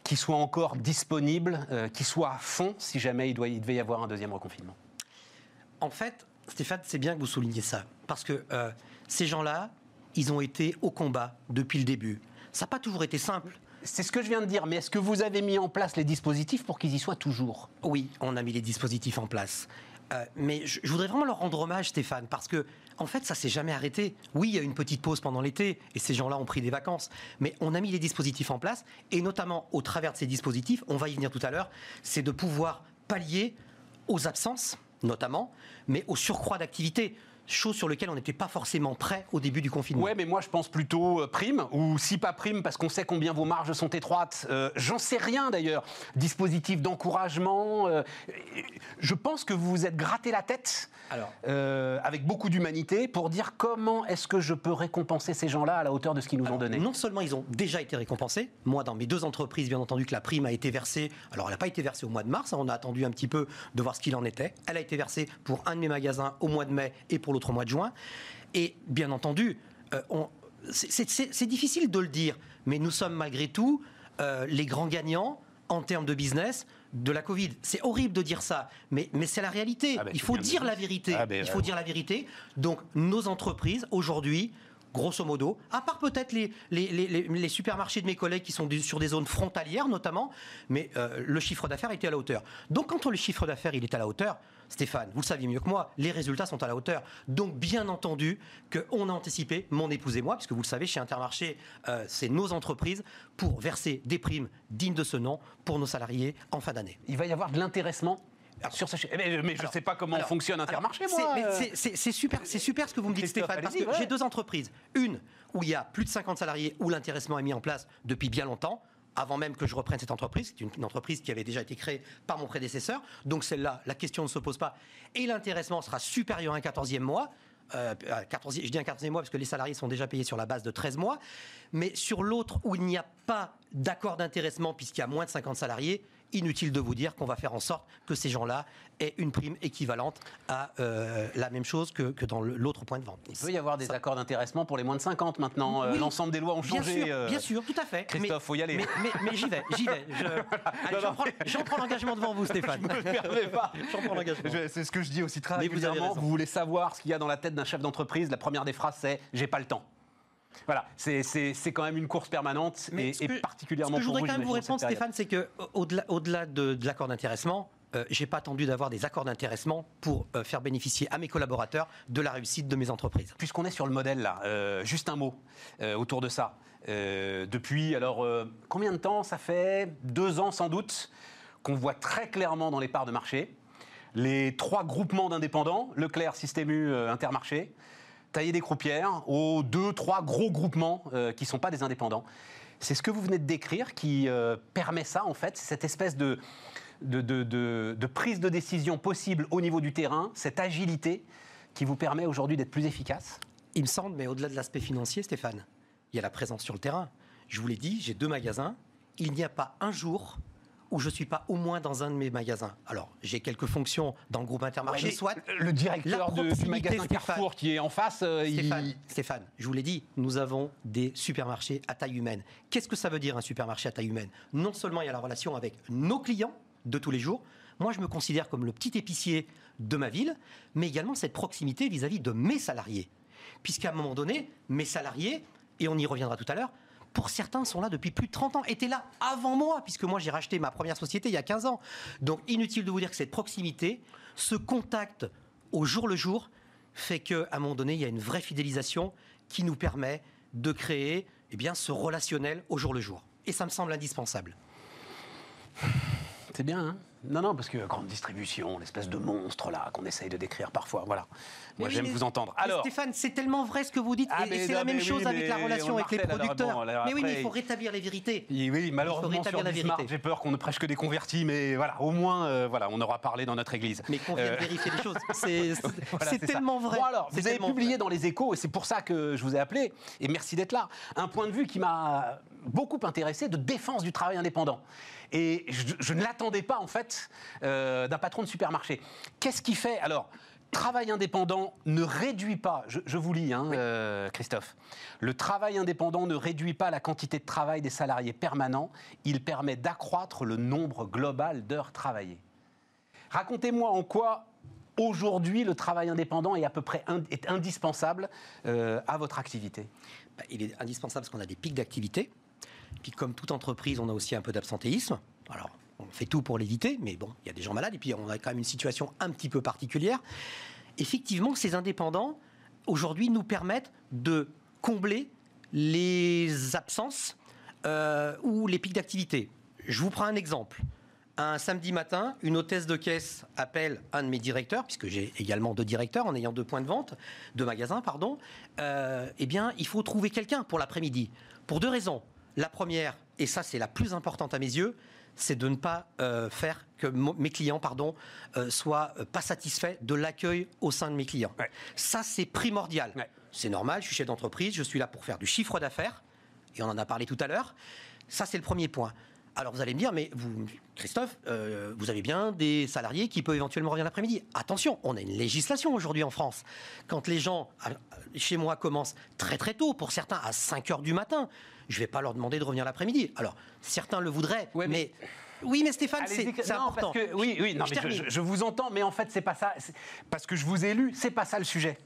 qui soient encore disponibles, euh, qui soient à fond si jamais il, devait y avoir un deuxième reconfinement? En fait, Stéphane, c'est bien que vous souligniez ça, parce que ces gens-là, ils ont été au combat depuis le début. Ça n'a pas toujours été simple. C'est ce que je viens de dire, mais est-ce que vous avez mis en place les dispositifs pour qu'ils y soient toujours? Oui, on a mis les dispositifs en place. Euh, mais je, voudrais vraiment leur rendre hommage, Stéphane, parce que en fait, ça s'est jamais arrêté. Oui, il y a eu une petite pause pendant l'été, et ces gens-là ont pris des vacances, mais on a mis les dispositifs en place, et notamment au travers de ces dispositifs, on va y venir tout à l'heure, c'est de pouvoir pallier aux absences, notamment, mais au surcroît d'activité chose sur laquelle on n'était pas forcément prêt au début du confinement. Ouais, mais moi je pense plutôt euh, prime, ou si pas prime, parce qu'on sait combien vos marges sont étroites. Euh, j'en sais rien d'ailleurs. Dispositif d'encouragement. Euh, je pense que vous vous êtes gratté la tête Alors. avec beaucoup d'humanité pour dire comment est-ce que je peux récompenser ces gens-là à la hauteur de ce qu'ils nous ont donné. Non seulement ils ont déjà été récompensés, moi dans mes deux entreprises, bien entendu que la prime a été versée. Alors elle n'a pas été versée au mois de mars, hein, on a attendu un petit peu de voir ce qu'il en était. Elle a été versée pour un de mes magasins au mois de mai et pour l'autre mois de juin. Et bien entendu, euh, c'est difficile de le dire, mais nous sommes malgré tout euh, les grands gagnants en termes de business de la Covid. C'est horrible de dire ça, mais, mais c'est la réalité. Ah ben, Il faut dire la vérité. Ah ben, Il faut dire la vérité. Donc nos entreprises, aujourd'hui, grosso modo, à part peut-être les, les, supermarchés de mes collègues qui sont sur des zones frontalières notamment, mais euh, le chiffre d'affaires était à la hauteur. Donc quand on, le chiffre d'affaires il est à la hauteur, Stéphane, vous le saviez mieux que moi, les résultats sont à la hauteur. Donc, bien entendu, qu'on a anticipé, mon épouse et moi, puisque vous le savez, chez Intermarché, euh, c'est nos entreprises, pour verser des primes dignes de ce nom pour nos salariés en fin d'année. Il va y avoir de l'intéressement sur ce... mais, je ne sais pas comment fonctionne Intermarché, moi. C'est super, super ce que vous me dites, Stéphane, parce que j'ai deux entreprises. Une où il y a plus de 50 salariés, où l'intéressement est mis en place depuis bien longtemps avant même que je reprenne cette entreprise. C'est une, entreprise qui avait déjà été créée par mon prédécesseur. Donc celle-là, la question ne se pose pas. Et l'intéressement sera supérieur à un 14e mois. Euh, je dis un 14e mois parce que les salariés sont déjà payés sur la base de 13 mois. Mais sur l'autre, où il n'y a pas d'accord d'intéressement puisqu'il y a moins de 50 salariés, inutile de vous dire qu'on va faire en sorte que ces gens-là aient une prime équivalente à euh, la même chose que, dans l'autre point de vente. Il peut y avoir des accords d'intéressement pour les moins de 50 maintenant. Euh, l'ensemble des lois ont changé. Bien sûr, bien sûr, tout à fait. Christophe, il faut y aller. Mais, j'y vais, j'y vais. J'en prends, l'engagement devant vous, Stéphane. Je me permets pas. J'en prends l'engagement. C'est ce que je dis aussi très régulièrement. Vous, vous voulez savoir ce qu'il y a dans la tête d'un chef d'entreprise. La première des phrases, c'est « j'ai pas le temps ». Voilà, c'est quand même une course permanente et, particulièrement ce que je voudrais quand même vous répondre, Stéphane, c'est que au-delà au -delà de, l'accord d'intéressement, euh, j'ai pas attendu d'avoir des accords d'intéressement pour euh, faire bénéficier à mes collaborateurs de la réussite de mes entreprises. Puisqu'on est sur le modèle là, euh, juste un mot autour de ça. depuis, alors, combien de temps ça fait? Deux ans sans doute qu'on voit très clairement dans les parts de marché les trois groupements d'indépendants, Leclerc, Système U, Intermarché, tailler des croupières aux deux, trois gros groupements euh, qui ne sont pas des indépendants. C'est ce que vous venez de décrire qui euh, permet ça, en fait, cette espèce de, de, de- prise de décision possible au niveau du terrain, cette agilité qui vous permet aujourd'hui d'être plus efficace Il me semble, mais au-delà de l'aspect financier, Stéphane, il y a la présence sur le terrain. Je vous l'ai dit, j'ai deux magasins. Il n'y a pas un jour où je ne suis pas au moins dans un de mes magasins. Alors, j'ai quelques fonctions dans le groupe Intermarché, soit. Le directeur de- du magasin Stéphane. Carrefour qui est en face, euh, il- Stéphane, Stéphane, je vous l'ai dit, nous avons des supermarchés à taille humaine. Qu'est-ce que ça veut dire un supermarché à taille humaine? Non seulement il y a la relation avec nos clients de tous les jours, moi je me considère comme le petit épicier de ma ville, mais également cette proximité vis-à-vis de mes salariés. Puisqu'à un moment donné, mes salariés, et on y reviendra tout à l'heure, pour certains sont là depuis plus de 30 ans, étaient là avant moi, puisque moi j'ai racheté ma première société il y a 15 ans. Donc inutile de vous dire que cette proximité, ce contact au jour le jour, fait qu'à un moment donné, il y a une vraie fidélisation qui nous permet de créer eh bien, ce relationnel au jour le jour. Et ça me semble indispensable. C'est bien, hein? Non, non, parce que grande distribution, l'espèce de monstre là qu'on essaye de décrire parfois, voilà. Moi j'aime vous entendre. Alors, Stéphane, c'est tellement vrai ce que vous dites, Ah, et- c'est la même chose avec la relation on avec les alors, producteurs. bon, alors mais oui, mais il faut rétablir les vérités. Oui, oui, malheureusement sur la Bismarck, j'ai peur qu'on ne prêche que des convertis, mais voilà, au moins, euh, voilà, on aura parlé dans notre église. Mais qu'on vienne Euh, vérifier les choses. C'est Voilà, ça. tellement vrai. Bon alors, C'est vous avez publié vrai. dans les échos, et c'est pour ça que je vous ai appelé, et merci d'être là, un point de vue qui m'a beaucoup intéressé de défense du travail indépendant. Et je, je ne l'attendais pas, en fait, euh, d'un patron de supermarché. Qu'est-ce qui fait Alors, travail indépendant ne réduit pas, je, je vous lis, hein, euh, Christophe, le travail indépendant ne réduit pas la quantité de travail des salariés permanents, il permet d'accroître le nombre global d'heures travaillées. Racontez-moi en quoi aujourd'hui le travail indépendant est à peu près est indispensable euh, à votre activité? Bah, il est indispensable parce qu'on a des pics d'activité. Puis comme toute entreprise, on a aussi un peu d'absentéisme. Alors, on fait tout pour l'éviter, mais bon, il y a des gens malades et puis on a quand même une situation un petit peu particulière. Effectivement, ces indépendants, aujourd'hui, nous permettent de combler les absences euh, ou les pics d'activité. Je vous prends un exemple. Un samedi matin, une hôtesse de caisse appelle un de mes directeurs, puisque j'ai également deux directeurs en ayant deux points de vente, deux magasins, pardon. Euh, eh bien, il faut trouver quelqu'un pour l'après-midi. Pour deux raisons. La première, et ça c'est la plus importante à mes yeux, c'est de ne pas euh, faire que mes clients, pardon, euh, soient euh, pas satisfaits de l'accueil au sein de mes clients. Ouais. Ça c'est primordial. Ouais. C'est normal, je suis chef d'entreprise, je suis là pour faire du chiffre d'affaires, et on en a parlé tout à l'heure. Ça c'est le premier point. Alors vous allez me dire, mais vous, Christophe, euh, vous avez bien des salariés qui peuvent éventuellement revenir l'après-midi. Attention, on a une législation aujourd'hui en France. Quand les gens, chez moi, commencent très très tôt, pour certains à 5 heures du matin, je ne vais pas leur demander de revenir l'après-midi. Alors, certains le voudraient, Ouais, mais- mais... Oui, mais Stéphane, c'est important. parce que oui, oui, non, Je mais je, termine. je- je vous entends, mais en fait c'est pas ça, parce que je vous ai lu, c'est pas ça le sujet.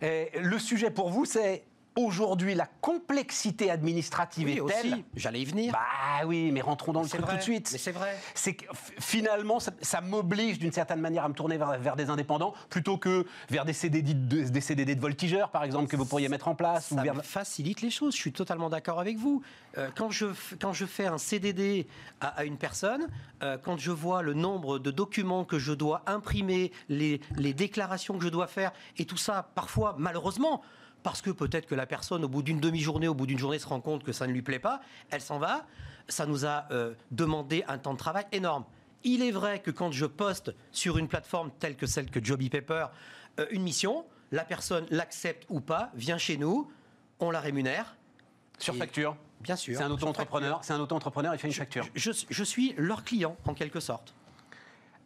Et le sujet pour vous, c'est aujourd'hui la complexité administrative Oui, est telle. aussi, j'allais y venir. Bah oui, mais rentrons dans le truc vrai, tout de suite. mais c'est vrai. C'est que finalement, ça, ça m'oblige d'une certaine manière à me tourner vers, vers des indépendants plutôt que vers des CDD de, des CDD de voltigeurs, par exemple, que vous pourriez mettre en place. ou Ça vers... me facilite les choses. Je suis totalement d'accord avec vous. Euh, quand, je, quand je fais un CDD à, à une personne, euh, quand je vois le nombre de documents que je dois imprimer, les, les déclarations que je dois faire, et tout ça, parfois, malheureusement, parce que peut-être que la personne, au bout d'une demi-journée, au bout d'une journée, se rend compte que ça ne lui plaît pas, elle s'en va. Ça nous a euh, demandé un temps de travail énorme. Il est vrai que quand je poste sur une plateforme telle que celle que Joby Paper euh, une mission, la personne l'accepte ou pas, vient chez nous, on la rémunère. Sur Et- facture. Bien sûr. C'est un auto-entrepreneur. C'est un auto-entrepreneur. Il fait une facture. Je, je suis leur client, en quelque sorte.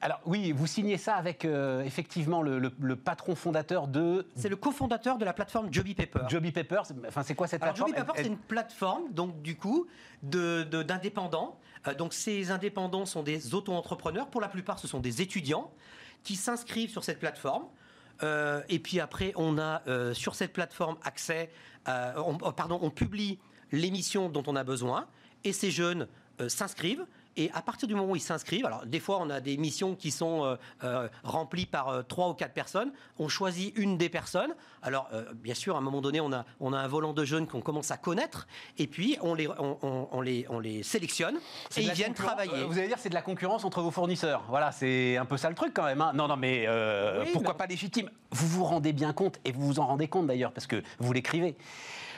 Alors oui, vous signez ça avec euh, effectivement le, le- le patron fondateur de C'est le cofondateur de la plateforme Joby Paper. Joby Paper. Enfin, c'est quoi cette Alors, plateforme Joby Paper, c'est une plateforme, donc du coup, de- de- d'indépendants. Euh, donc ces indépendants sont des auto-entrepreneurs. Pour la plupart, ce sont des étudiants qui s'inscrivent sur cette plateforme. Euh, et puis après, on a euh, sur cette plateforme accès, on, oh, pardon, on publie l'émission dont on a besoin. Et ces jeunes s'inscrivent. Et à partir du moment où ils s'inscrivent, alors des fois on a des missions qui sont euh, euh, remplies par euh, trois ou quatre personnes, on choisit une des personnes. Alors bien sûr, à un moment donné, on a, on a un volant de jeunes qu'on commence à connaître, et puis on les, on, on- on les, on les sélectionne, et ils viennent travailler. Vous allez dire c'est de la concurrence entre vos fournisseurs. Voilà, c'est un peu ça le truc quand même. hein. Non, non, mais Oui, pourquoi mais- pas légitime? Vous vous rendez bien compte, et vous vous en rendez compte d'ailleurs, parce que vous l'écrivez.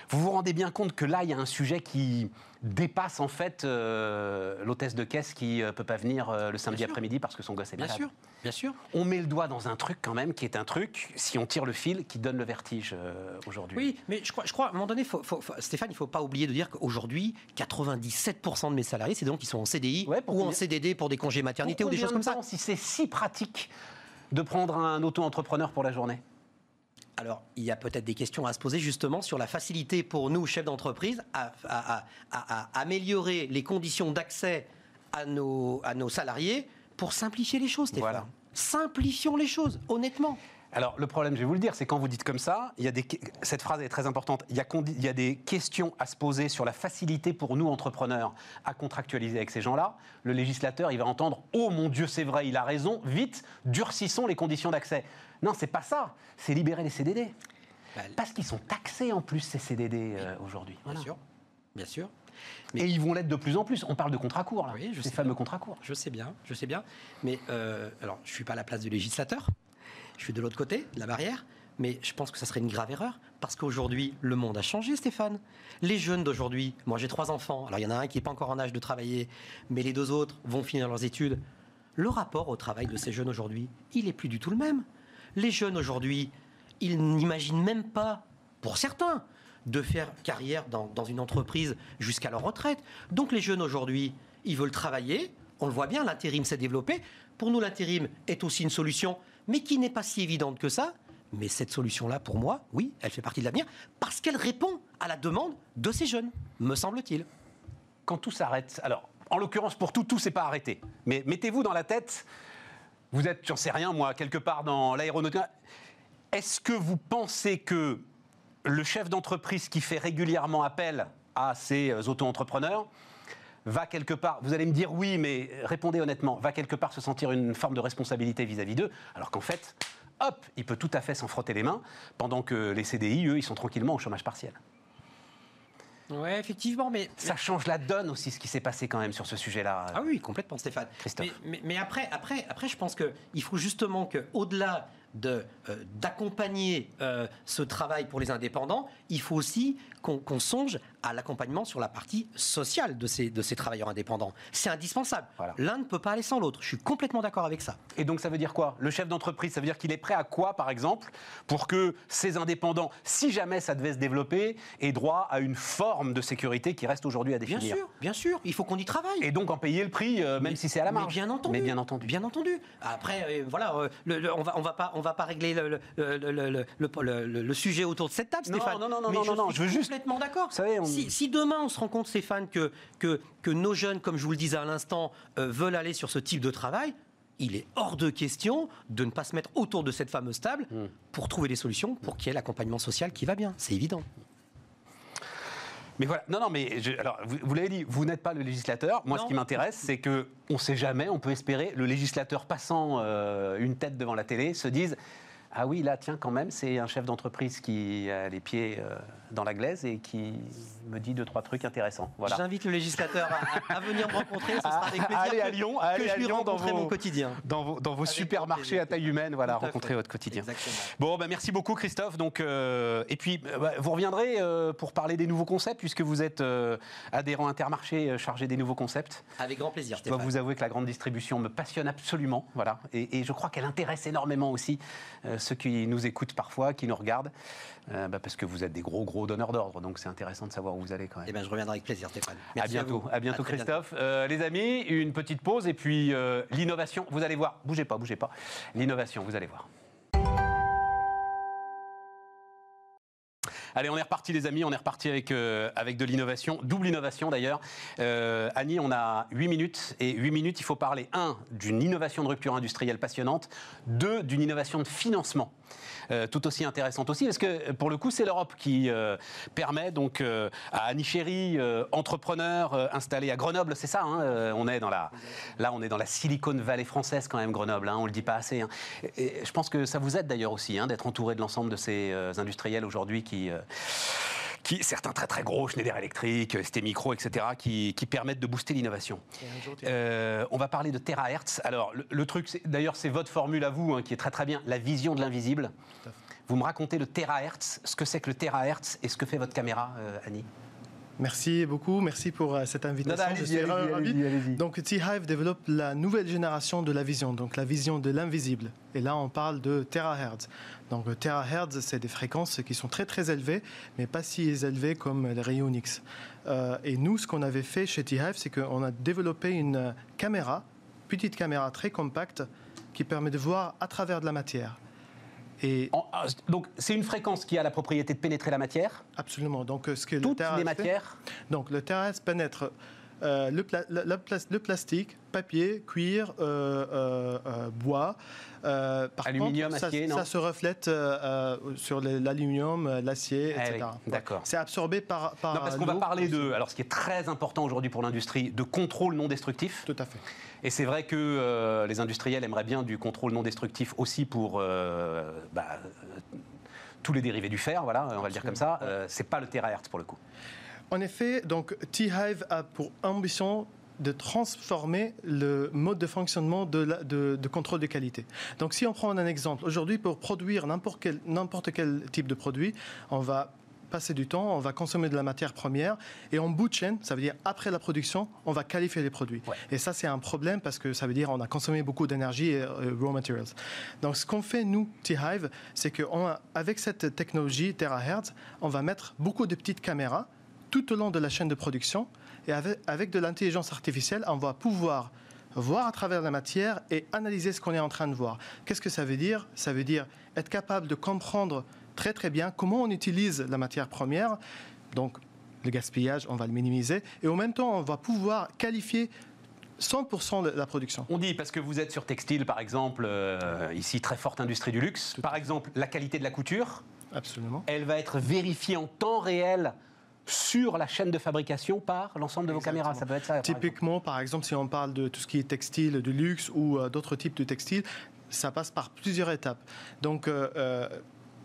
Vous vous rendez bien compte que là, il y a un sujet qui dépasse en fait euh, l'hôtesse de caisse qui ne peut pas venir euh, le samedi après-midi parce que son gosse est Bien malade. sûr, bien sûr. On met le doigt dans un truc quand même qui est un truc, si on tire le fil, qui donne le vertige euh, aujourd'hui. Oui, mais je crois, je crois à un moment donné, faut- faut- faut- Stéphane, il ne faut pas oublier de dire qu'aujourd'hui, 97% de mes salariés, c'est des gens qui sont en CDI Ouais, ou en CDD pour des congés maternité ou des choses comme ça. Si c'est si pratique de prendre un auto-entrepreneur pour la journée? Alors, il y a peut-être des questions à se poser justement sur la facilité pour nous, chefs d'entreprise, à, à- à- à- à améliorer les conditions d'accès à nos, à nos salariés pour simplifier les choses, Stéphane. Voilà. Simplifions les choses, honnêtement. Alors, le problème, je vais vous le dire, c'est quand vous dites comme ça, il y a des, cette phrase est très importante. Il y, a, condi- il y a des questions à se poser sur la facilité pour nous, entrepreneurs, à contractualiser avec ces gens-là. Le législateur, il va entendre Oh mon Dieu, c'est vrai, il a raison, vite, durcissons les conditions d'accès. Non, c'est pas ça. C'est libérer les CDD. Bah, Parce qu'ils sont taxés en plus, ces CDD euh, aujourd'hui. Bien Voilà. sûr, bien sûr. Et ils vont l'être de plus en plus. On parle de contrats courts, là. Oui, je ces sais fameux bien. contrats courts. Je sais bien, je sais bien. Mais euh, alors, je suis pas à la place du législateur. Je suis de l'autre côté, de la barrière. Mais je pense que ça serait une grave erreur. Parce qu'aujourd'hui, le monde a changé, Stéphane. Les jeunes d'aujourd'hui, moi j'ai trois enfants. Alors, il y en a un qui n'est pas encore en âge de travailler, mais les deux autres vont finir leurs études. Le rapport au travail de ces jeunes aujourd'hui, il est plus du tout le même. Les jeunes aujourd'hui, ils n'imaginent même pas, pour certains, de faire carrière dans, dans une entreprise jusqu'à leur retraite. Donc les jeunes aujourd'hui, ils veulent travailler. On le voit bien, l'intérim s'est développé. Pour nous, l'intérim est aussi une solution, mais qui n'est pas si évidente que ça. Mais cette solution-là, pour moi, oui, elle fait partie de l'avenir, parce qu'elle répond à la demande de ces jeunes, me semble-t-il. quand tout s'arrête, alors en l'occurrence pour tout, tout s'est pas arrêté. Mais mettez-vous dans la tête, vous êtes, j'en sais rien moi, quelque part dans l'aéronautique. Est-ce que vous pensez que le chef d'entreprise qui fait régulièrement appel à ces euh, auto-entrepreneurs va quelque part, vous allez me dire oui, mais répondez honnêtement, va quelque part se sentir une forme de responsabilité vis-à-vis d'eux, alors qu'en fait, hop, il peut tout à fait s'en frotter les mains, pendant que les CDI, eux, ils sont tranquillement au chômage partiel. Ouais, effectivement, mais Ça change la donne aussi, ce qui s'est passé quand même sur ce sujet-là. Ah oui, complètement, Stéphane. Christophe. Mais, mais- mais après, après, après, je pense qu'il faut justement qu'au-delà de, euh, d'accompagner euh, ce travail pour les indépendants, il faut aussi qu'on, qu'on songe à l'accompagnement sur la partie sociale de ces, de ces travailleurs indépendants. C'est indispensable. Voilà. L'un ne peut pas aller sans l'autre. Je suis complètement d'accord avec ça. Et donc ça veut dire quoi? Le chef d'entreprise, ça veut dire qu'il est prêt à quoi, par exemple, pour que ces indépendants, si jamais ça devait se développer, aient droit à une forme de sécurité qui reste aujourd'hui à Bien définir sûr, bien sûr. Il faut qu'on y travaille. Et donc en payer le prix, euh, même Mais- si c'est à la mais marge. bien entendu. Mais bien entendu. Bien entendu. Après, euh, voilà, euh, le- le- on va, on va pas, on va pas régler le, le- le- le- le- le- le- le sujet autour de cette table, Non, Stéphane. non, non, non, Mais non, je non, suis je veux juste- complètement d'accord. Vous savez, on- si, si demain on se rend compte, Stéphane, que, que, que nos jeunes, comme je vous le disais à l'instant, euh, veulent aller sur ce type de travail, il est hors de question de ne pas se mettre autour de cette fameuse table Hmm. pour trouver des solutions pour qu'il y ait l'accompagnement social qui va bien. C'est évident. Mais voilà, non, non, mais je- alors vous, vous l'avez dit, vous n'êtes pas le législateur. Moi, Non. ce qui m'intéresse, c'est que on ne sait jamais, on peut espérer, le législateur passant euh, une tête devant la télé se dise. Ah oui, là, tiens, quand même, c'est un chef d'entreprise qui a les pieds euh, dans la glaise et qui me dit deux, trois trucs intéressants. Voilà. J'invite le législateur à, à venir me rencontrer. Ce sera avec plaisir Allez à Lyon, que à Lyon dans vos- mon quotidien. Dans vos, dans supermarchés à taille humaine, voilà, rencontrer votre quotidien. Exactement. Bon, ben merci beaucoup Christophe. Donc, euh, et puis, euh, bah, vous reviendrez euh, pour parler des nouveaux concepts, puisque vous êtes euh, adhérent Intermarché chargé des nouveaux concepts. Avec grand plaisir, Je dois vous avouer que la grande distribution me passionne absolument, voilà, et, et je crois qu'elle intéresse énormément aussi ceux qui nous écoutent parfois, qui nous regardent, euh, bah, parce que vous êtes des gros gros donneurs d'ordre, donc c'est intéressant de savoir où vous allez quand même. Eh ben, je reviendrai avec plaisir, Stéphane. à Merci bientôt, vous. à bientôt Christophe. Euh, les amis, une petite pause et puis euh, l'innovation. Vous allez voir, bougez pas, bougez pas. L'innovation, vous allez voir. Allez, on est reparti les amis, on est reparti avec, euh, avec de l'innovation, double innovation d'ailleurs. Euh, Annie, on a 8 minutes et 8 minutes, il faut parler, un, d'une innovation de rupture industrielle passionnante, deux, d'une innovation de financement. Euh, tout aussi intéressante aussi, parce que pour le coup, c'est l'Europe qui euh, permet donc euh, à Annie Chéry, euh, entrepreneur euh, installé à Grenoble, c'est ça, hein, euh, on est dans la, là on est dans la Silicon Valley française quand même, Grenoble, hein, on le dit pas assez. hein. Je pense que ça vous aide d'ailleurs aussi hein, d'être entouré de l'ensemble de ces euh, industriels aujourd'hui qui... euh, qui, certains très très gros, Schneider Electric, ST Micro, etc., qui, qui permettent de booster l'innovation. Euh, on va parler de terahertz. Alors, le, le truc, d'ailleurs, c'est votre formule à vous, hein, qui est très très bien, la vision de l'invisible. Vous me racontez le terahertz, ce que c'est que le terahertz et ce que fait votre caméra, euh, Annie? Merci beaucoup, merci pour euh, cette invitation. Je suis ravi. Donc T-Hive développe la nouvelle génération de la vision, donc la vision de l'invisible. Et là, on parle de terahertz. Donc terahertz, c'est des fréquences qui sont très très élevées, mais pas si élevées comme les rayons X. Euh, et nous, ce qu'on avait fait chez T-Hive, c'est qu'on a développé une caméra, petite caméra très compacte, qui permet de voir à travers de la matière. Et ah, donc, c'est une fréquence qui a la propriété de pénétrer la matière Absolument. Donc, ce que Toutes les matières Donc, le terrestre pénètre euh, le, le, plastique, papier, cuir, euh, euh, bois. par Aluminium, contre, acier, ça, non ça se reflète sur l'aluminium, l'acier, eh etc. D'accord. C'est absorbé par. par non, parce qu'on va parler de. Alors, ce qui est très important aujourd'hui pour l'industrie, de contrôle non destructif. Tout à fait. Et c'est vrai que les industriels aimeraient bien du contrôle non destructif aussi pour. Bah, tous les dérivés du fer, voilà, on va le dire comme ça. c'est pas le terahertz pour le coup. En effet, donc T-Hive a pour ambition de transformer le mode de fonctionnement de, contrôle de qualité. Donc si on prend un exemple, aujourd'hui pour produire n'importe quel, quel type de produit, on va passer du temps, on va consommer de la matière première et en bout de chaîne, ça veut dire après la production, on va qualifier les produits. Et ça, c'est un problème parce que ça veut dire on a consommé beaucoup d'énergie et raw materials. Donc, ce qu'on fait, nous, T-Hive, c'est qu'avec cette technologie terahertz, on va mettre beaucoup de petites caméras tout au long de la chaîne de production. Et avec, de l'intelligence artificielle, on va pouvoir voir à travers la matière et analyser ce qu'on est en train de voir. Qu'est-ce que ça veut dire? Ça veut dire être capable de comprendre très très bien comment on utilise la matière première? Donc le gaspillage, on va le minimiser. Et en même temps, on va pouvoir qualifier 100% de la production. On dit, parce que vous êtes sur textile, par exemple, euh, ici, très forte industrie du luxe, par exemple, la qualité de la couture, Absolument. elle va être vérifiée en temps réel sur la chaîne de fabrication par l'ensemble de vos caméras. Ça peut être ça. Typiquement, par exemple. si on parle de tout ce qui est textile, de luxe ou euh, d'autres types de textiles, ça passe par plusieurs étapes. Donc, euh,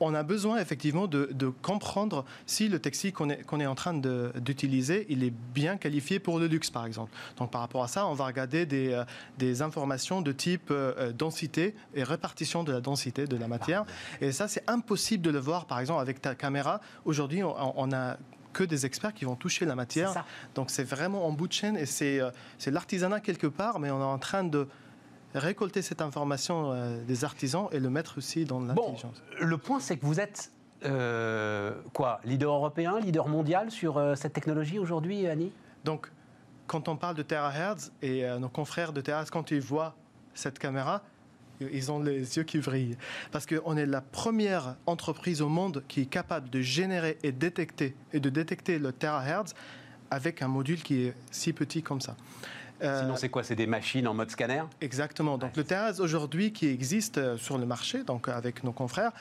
on a besoin effectivement de, comprendre si le textile qu'on est, qu'on est en train d'utiliser, il est bien qualifié pour le luxe, par exemple. Donc par rapport à ça, on va regarder des, des informations de type densité et répartition de la densité de la matière. Et ça, c'est impossible de le voir, par exemple, avec ta caméra. Aujourd'hui, on, on a que des experts qui vont toucher la matière. Donc c'est vraiment en bout de chaîne et euh, c'est l'artisanat quelque part, mais on est en train de récolter cette information euh, des artisans et le mettre aussi dans l'intelligence. Bon, le point, c'est que vous êtes euh, quoi Leader européen, leader mondial sur cette technologie aujourd'hui, Annie? Donc, quand on parle de terahertz et nos confrères de terahertz, quand ils voient cette caméra, ils ont les yeux qui brillent. Parce qu'on est la première entreprise au monde qui est capable de générer et détecter, et de détecter le terahertz avec un module qui est si petit comme ça. Euh, Sinon, c'est quoi? C'est des machines en mode scanner? Exactement. Donc, le terahertz aujourd'hui qui existe euh, sur le marché, donc avec nos confrères,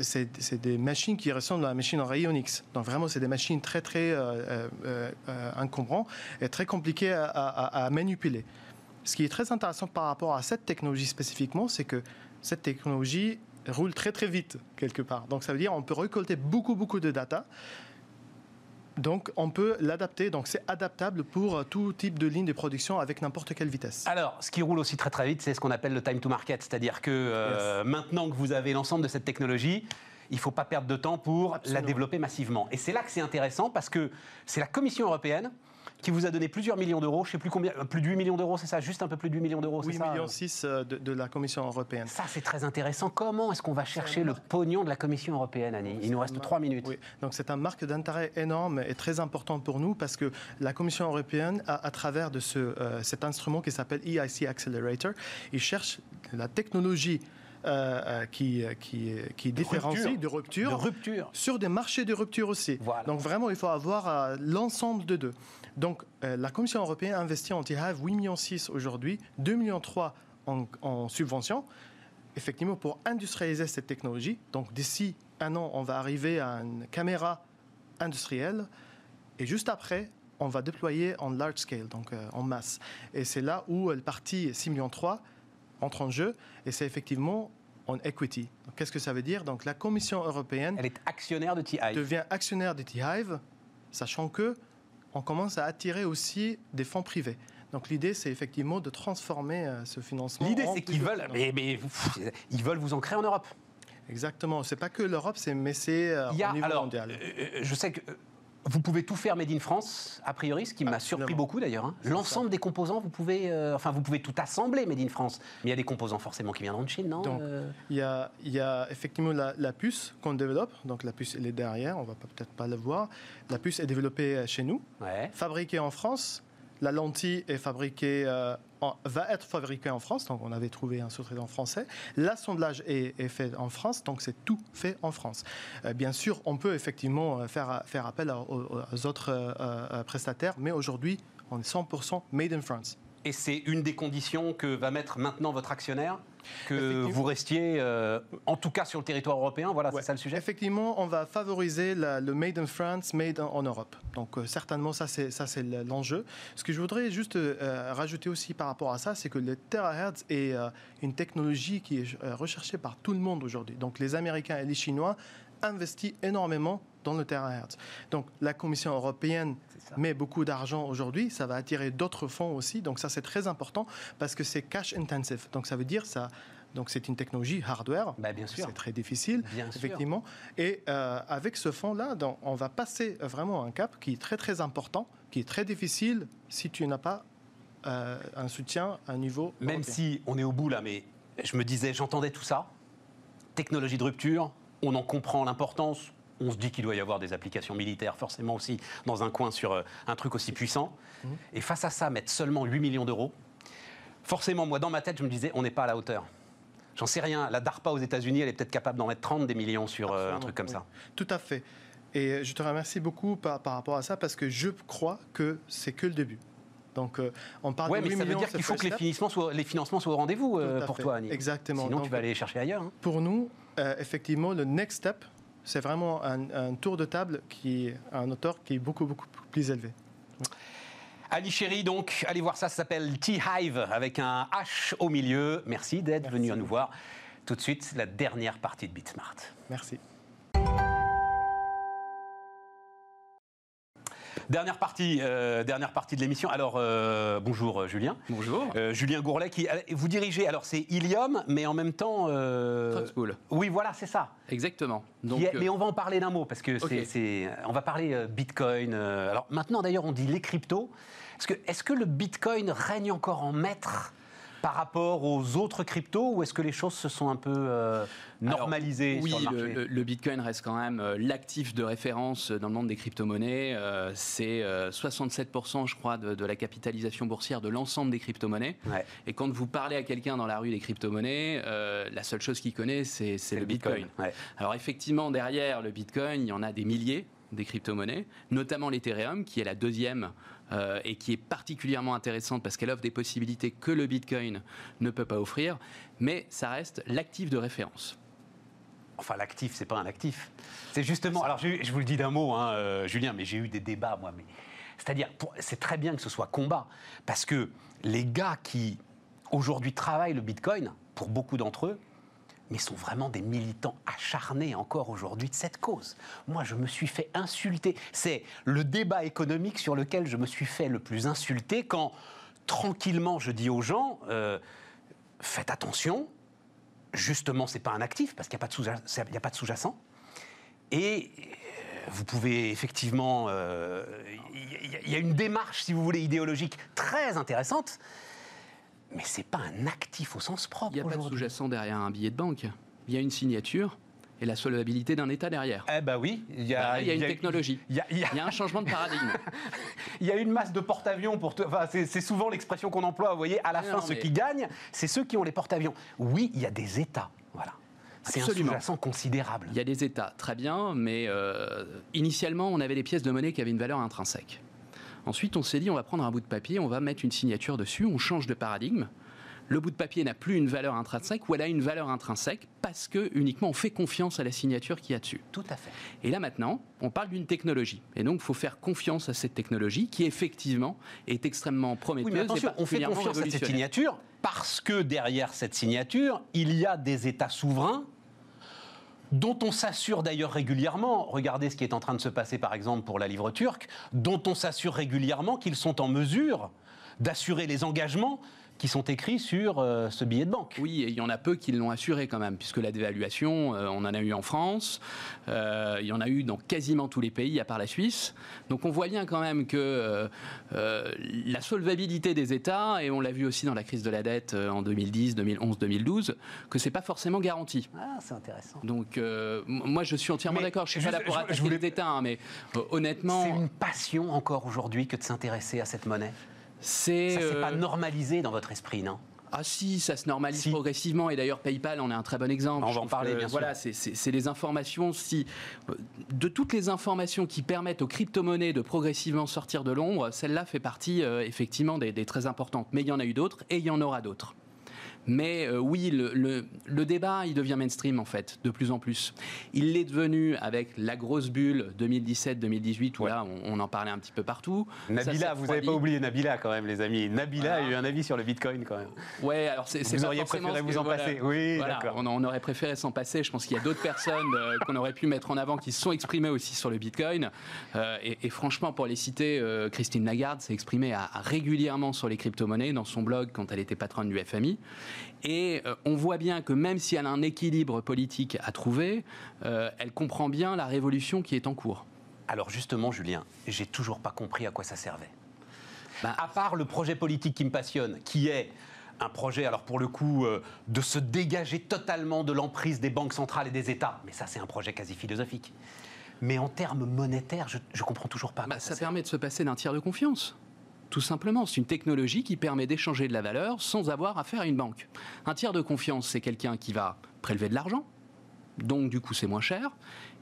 c'est des machines qui ressemblent à la machine en rayon X. Donc vraiment, c'est des machines très très euh, euh encombrantes et très compliquées à manipuler. Ce qui est très intéressant par rapport à cette technologie spécifiquement, c'est que cette technologie roule très très vite quelque part. Donc ça veut dire qu'on peut récolter beaucoup beaucoup de data. Donc on peut l'adapter, donc c'est adaptable pour tout type de ligne de production avec n'importe quelle vitesse. Alors, ce qui roule aussi très très vite, c'est ce qu'on appelle le time to market, c'est-à-dire que euh, maintenant que vous avez l'ensemble de cette technologie, il ne faut pas perdre de temps pour la développer massivement. Et c'est là que c'est intéressant parce que c'est la Commission européenne qui vous a donné plusieurs millions d'euros, je ne sais plus combien, euh, plus de 8 millions d'euros, c'est ça Juste un peu plus de 8 millions d'euros, c'est ça 8 millions 6 euh, de, la Commission européenne. Ça, c'est très intéressant. Comment est-ce qu'on va chercher le pognon de la Commission européenne, Annie? Il nous reste 3 minutes. Oui. Donc c'est un marque d'intérêt énorme et très important pour nous parce que la Commission européenne, à, travers de ce, euh, cet instrument qui s'appelle EIC Accelerator, il cherche la technologie qui, qui, qui différencie de rupture, de rupture, sur des marchés de rupture aussi. Donc vraiment, il faut avoir l'ensemble de deux. Donc, euh, la Commission européenne investit en T-Hive 8,6 millions aujourd'hui, 2,3 millions en, en subvention, effectivement pour industrialiser cette technologie. Donc, d'ici un an, on va arriver à une caméra industrielle. Et juste après, on va déployer en large scale, donc euh, en masse. Et c'est là où le parti 6,3 millions entre en jeu. Et c'est effectivement en equity. Qu'est-ce que ça veut dire? Donc la Commission européenne... Elle est actionnaire de T-Hive. Devient actionnaire de T-Hive, sachant que on commence à attirer aussi des fonds privés. Donc l'idée, c'est effectivement de transformer euh, ce financement. L'idée, c'est qu'ils veulent, mais, ils veulent vous ancrer en Europe. Exactement. C'est pas que l'Europe, c'est mais c'est euh, au niveau alors, mondial. Euh, je sais que Vous pouvez tout faire made in France, a priori, ce qui m'a surpris beaucoup d'ailleurs. hein. L'ensemble des composants, vous pouvez, euh, enfin, vous pouvez tout assembler made in France. Mais il y a des composants forcément qui viendront de Chine, non Donc, euh Il y a, il y a effectivement la, la puce qu'on développe. Donc la puce, elle est derrière, on va pas- peut-être pas le voir. La puce est développée euh, chez nous, Ouais. fabriquée en France. La lentille est fabriquée, euh, va être fabriquée en France, donc on avait trouvé un sous-traitant français. L'assemblage est, fait en France, donc c'est tout fait en France. Euh, bien sûr, on peut effectivement euh, faire, faire appel aux, autres euh, euh, prestataires, mais aujourd'hui, on est 100% made in France. Et c'est une des conditions que va mettre maintenant votre actionnaire, que vous restiez, euh, en tout cas sur le territoire européen. Voilà, Ouais. c'est ça le sujet. Effectivement, on va favoriser la- le Made in France, Made en, Europe. Donc euh, certainement, ça c'est ça c'est le- l'enjeu. Ce que je voudrais juste euh, rajouter aussi par rapport à ça, c'est que le terahertz est une technologie qui est recherchée par tout le monde aujourd'hui. Donc les Américains et les Chinois investissent énormément dans le terahertz. Donc la Commission européenne met beaucoup d'argent aujourd'hui, ça va attirer d'autres fonds aussi. Donc ça c'est très important parce que c'est cash intensive. Donc ça veut dire ça. Donc c'est une technologie hardware. Bah, bien sûr. C'est très difficile Bien sûr. effectivement. Et euh, avec ce fonds-là, on va passer vraiment un cap qui est très très important, qui est très difficile si tu n'as pas euh, un soutien à un niveau. Même européen. si on est au bout là, mais je me disais, j'entendais tout ça. Technologie de rupture, on en comprend l'importance. On se dit qu'il doit y avoir des applications militaires, forcément aussi, dans un coin sur euh, un truc aussi puissant. Et face à ça, mettre seulement 8 millions d'euros, forcément, moi, dans ma tête, je me disais, on n'est pas à la hauteur. J'en sais rien. La DARPA aux États-Unis, elle est peut-être capable d'en mettre 30 des millions sur euh, un truc comme oui. ça. Tout à fait. Et je te remercie beaucoup par, par rapport à ça parce que je crois que c'est que le début. Donc, euh, on parle Ouais, de mais 8 ça veut dire qu'il faut que les financements soient, les financements soient au rendez-vous euh, pour fait. toi, Annie. Exactement. Sinon, Donc, tu vas aller les chercher ailleurs. hein. Pour nous, euh, effectivement, le next step, c'est vraiment un, un tour de table qui est un auteur qui est beaucoup, beaucoup plus élevé. Ali Chéri, donc, allez voir ça, ça s'appelle T-Hive avec un H au milieu. Merci d'être venu à nous voir. Tout de suite, la dernière partie de BitSmart. Merci. Dernière partie, euh, dernière partie de l'émission. Alors, euh, bonjour euh, Julien. Bonjour. Euh, Julien Gourlet, qui, vous dirigez, alors c'est Ilium, mais en même temps... Truckspool. oui, voilà, c'est ça. Exactement. Donc, Qui est- mais on va en parler d'un mot, parce que c'est- on va parler Bitcoin. alors maintenant, d'ailleurs, on dit les cryptos. Est-ce que, est-ce que le Bitcoin règne encore en maître? Par rapport aux autres cryptos, ou est-ce que les choses se sont un peu euh, alors, normalisées oui, sur le marché le, le- le Bitcoin reste quand même euh, l'actif de référence dans le monde des crypto-monnaies. Euh, c'est euh, 67%, je crois, de, de la capitalisation boursière de l'ensemble des crypto-monnaies. Ouais. Et quand vous parlez à quelqu'un dans la rue des crypto-monnaies, euh, la seule chose qu'il connaît, c'est le Bitcoin. Ouais. Alors effectivement, derrière le Bitcoin, il y en a des milliers des crypto-monnaies, notamment l'Ethereum, qui est la deuxième euh, et qui est particulièrement intéressante parce qu'elle offre des possibilités que le Bitcoin ne peut pas offrir, mais ça reste l'actif de référence. Enfin, l'actif, c'est pas un actif. C'est justement. Alors, je, je vous le dis d'un mot, hein, euh, Julien, mais j'ai eu des débats, moi. C'est-à-dire, c'est très bien que ce soit combat, parce que les gars qui aujourd'hui travaillent le Bitcoin, pour beaucoup d'entre eux, mais sont vraiment des militants acharnés encore aujourd'hui de cette cause. Moi, je me suis fait insulter. C'est le débat économique sur lequel je me suis fait le plus insulter quand, tranquillement, je dis aux gens, euh, faites attention, justement, c'est pas un actif parce qu'il n'y a pas de sous-jacent. Et euh, vous pouvez effectivement, euh, il y a une démarche, si vous voulez, idéologique très intéressante, mais c'est pas un actif au sens propre. Il n'y a pas de sous-jacent derrière un billet de banque. Il y a une signature et la solvabilité d'un État derrière. Eh ben oui, il y a, Bah, il y a une technologie. Il y a, il y a- Il y a un changement de paradigme. il y a une masse de porte-avions pour. te- Enfin, c'est c'est souvent l'expression qu'on emploie. Vous voyez, à la Non, fin, non, ceux mais- qui gagnent, c'est ceux qui ont les porte-avions. Oui, il y a des États. Voilà. C'est un Absolument. sous-jacent considérable. Il y a des États, très bien, mais euh, initialement, on avait des pièces de monnaie qui avaient une valeur intrinsèque. Ensuite, on s'est dit, on va prendre un bout de papier, on va mettre une signature dessus, on change de paradigme. Le bout de papier n'a plus une valeur intrinsèque ou elle a une valeur intrinsèque parce que uniquement on fait confiance à la signature qu'il y a dessus. Tout à fait. Et là maintenant, on parle d'une technologie. Et donc, il faut faire confiance à cette technologie qui, effectivement, est extrêmement prometteuse. Oui, mais et attention, on fait confiance à cette signature parce que derrière cette signature, il y a des États souverains dont on s'assure d'ailleurs régulièrement, regardez ce qui est en train de se passer par exemple pour la livre turque, dont on s'assure régulièrement qu'ils sont en mesure d'assurer les engagements qui sont écrits sur euh, ce billet de banque. Oui, et il y en a peu qui l'ont assuré quand même, puisque la dévaluation, euh, on en a eu en France, euh, il y en a eu dans quasiment tous les pays, à part la Suisse. Donc on voit bien quand même que la solvabilité des États, et on l'a vu aussi dans la crise de la dette en 2010, 2011, 2012, que c'est pas forcément garanti. Ah, c'est intéressant. Donc moi je suis entièrement d'accord. Je suis pas là pour attaquer les États, hein, mais honnêtement... C'est une passion encore aujourd'hui que de s'intéresser à cette monnaie? C'est. Ça s'est pas euh, normalisé dans votre esprit, non? Ah si, ça se normalise progressivement et d'ailleurs PayPal en est un très bon exemple. On va en parler bien sûr. Voilà, c'est les informations. Si euh, de toutes les informations qui permettent aux crypto-monnaies de progressivement sortir de l'ombre, celle-là fait partie euh, effectivement des, des, très importantes. Mais il y en a eu d'autres et il y en aura d'autres. Mais euh, oui, le, débat, il devient mainstream en fait, de plus en plus. Il l'est devenu avec la grosse bulle 2017-2018, où là, on, en parlait un petit peu partout. Nabila, vous n'avez pas oublié Nabila quand même, les amis. Nabila a eu un avis sur le Bitcoin quand même. Ouais, alors c'est Vous auriez préféré vous en passer Oui, d'accord. On, aurait préféré s'en passer. Je pense qu'il y a d'autres personnes euh, qu'on aurait pu mettre en avant qui se sont exprimées aussi sur le Bitcoin. Euh, et, franchement, pour les citer, Christine Lagarde s'est exprimée régulièrement sur les crypto-monnaies dans son blog quand elle était patronne du FMI. Et euh, on voit bien que même si elle a un équilibre politique à trouver, euh, elle comprend bien la révolution qui est en cours. Alors justement, Julien, j'ai toujours pas compris à quoi ça servait. Ben, à part le projet politique qui me passionne, qui est un projet, alors pour le coup, euh, de se dégager totalement de l'emprise des banques centrales et des États. Mais ça, c'est un projet quasi philosophique. Mais en termes monétaires, je, ne comprends toujours pas. Bah, ça permet de se passer d'un tiers de confiance. Tout simplement, c'est une technologie qui permet d'échanger de la valeur sans avoir affaire à une banque. Un tiers de confiance, c'est quelqu'un qui va prélever de l'argent, donc du coup c'est moins cher.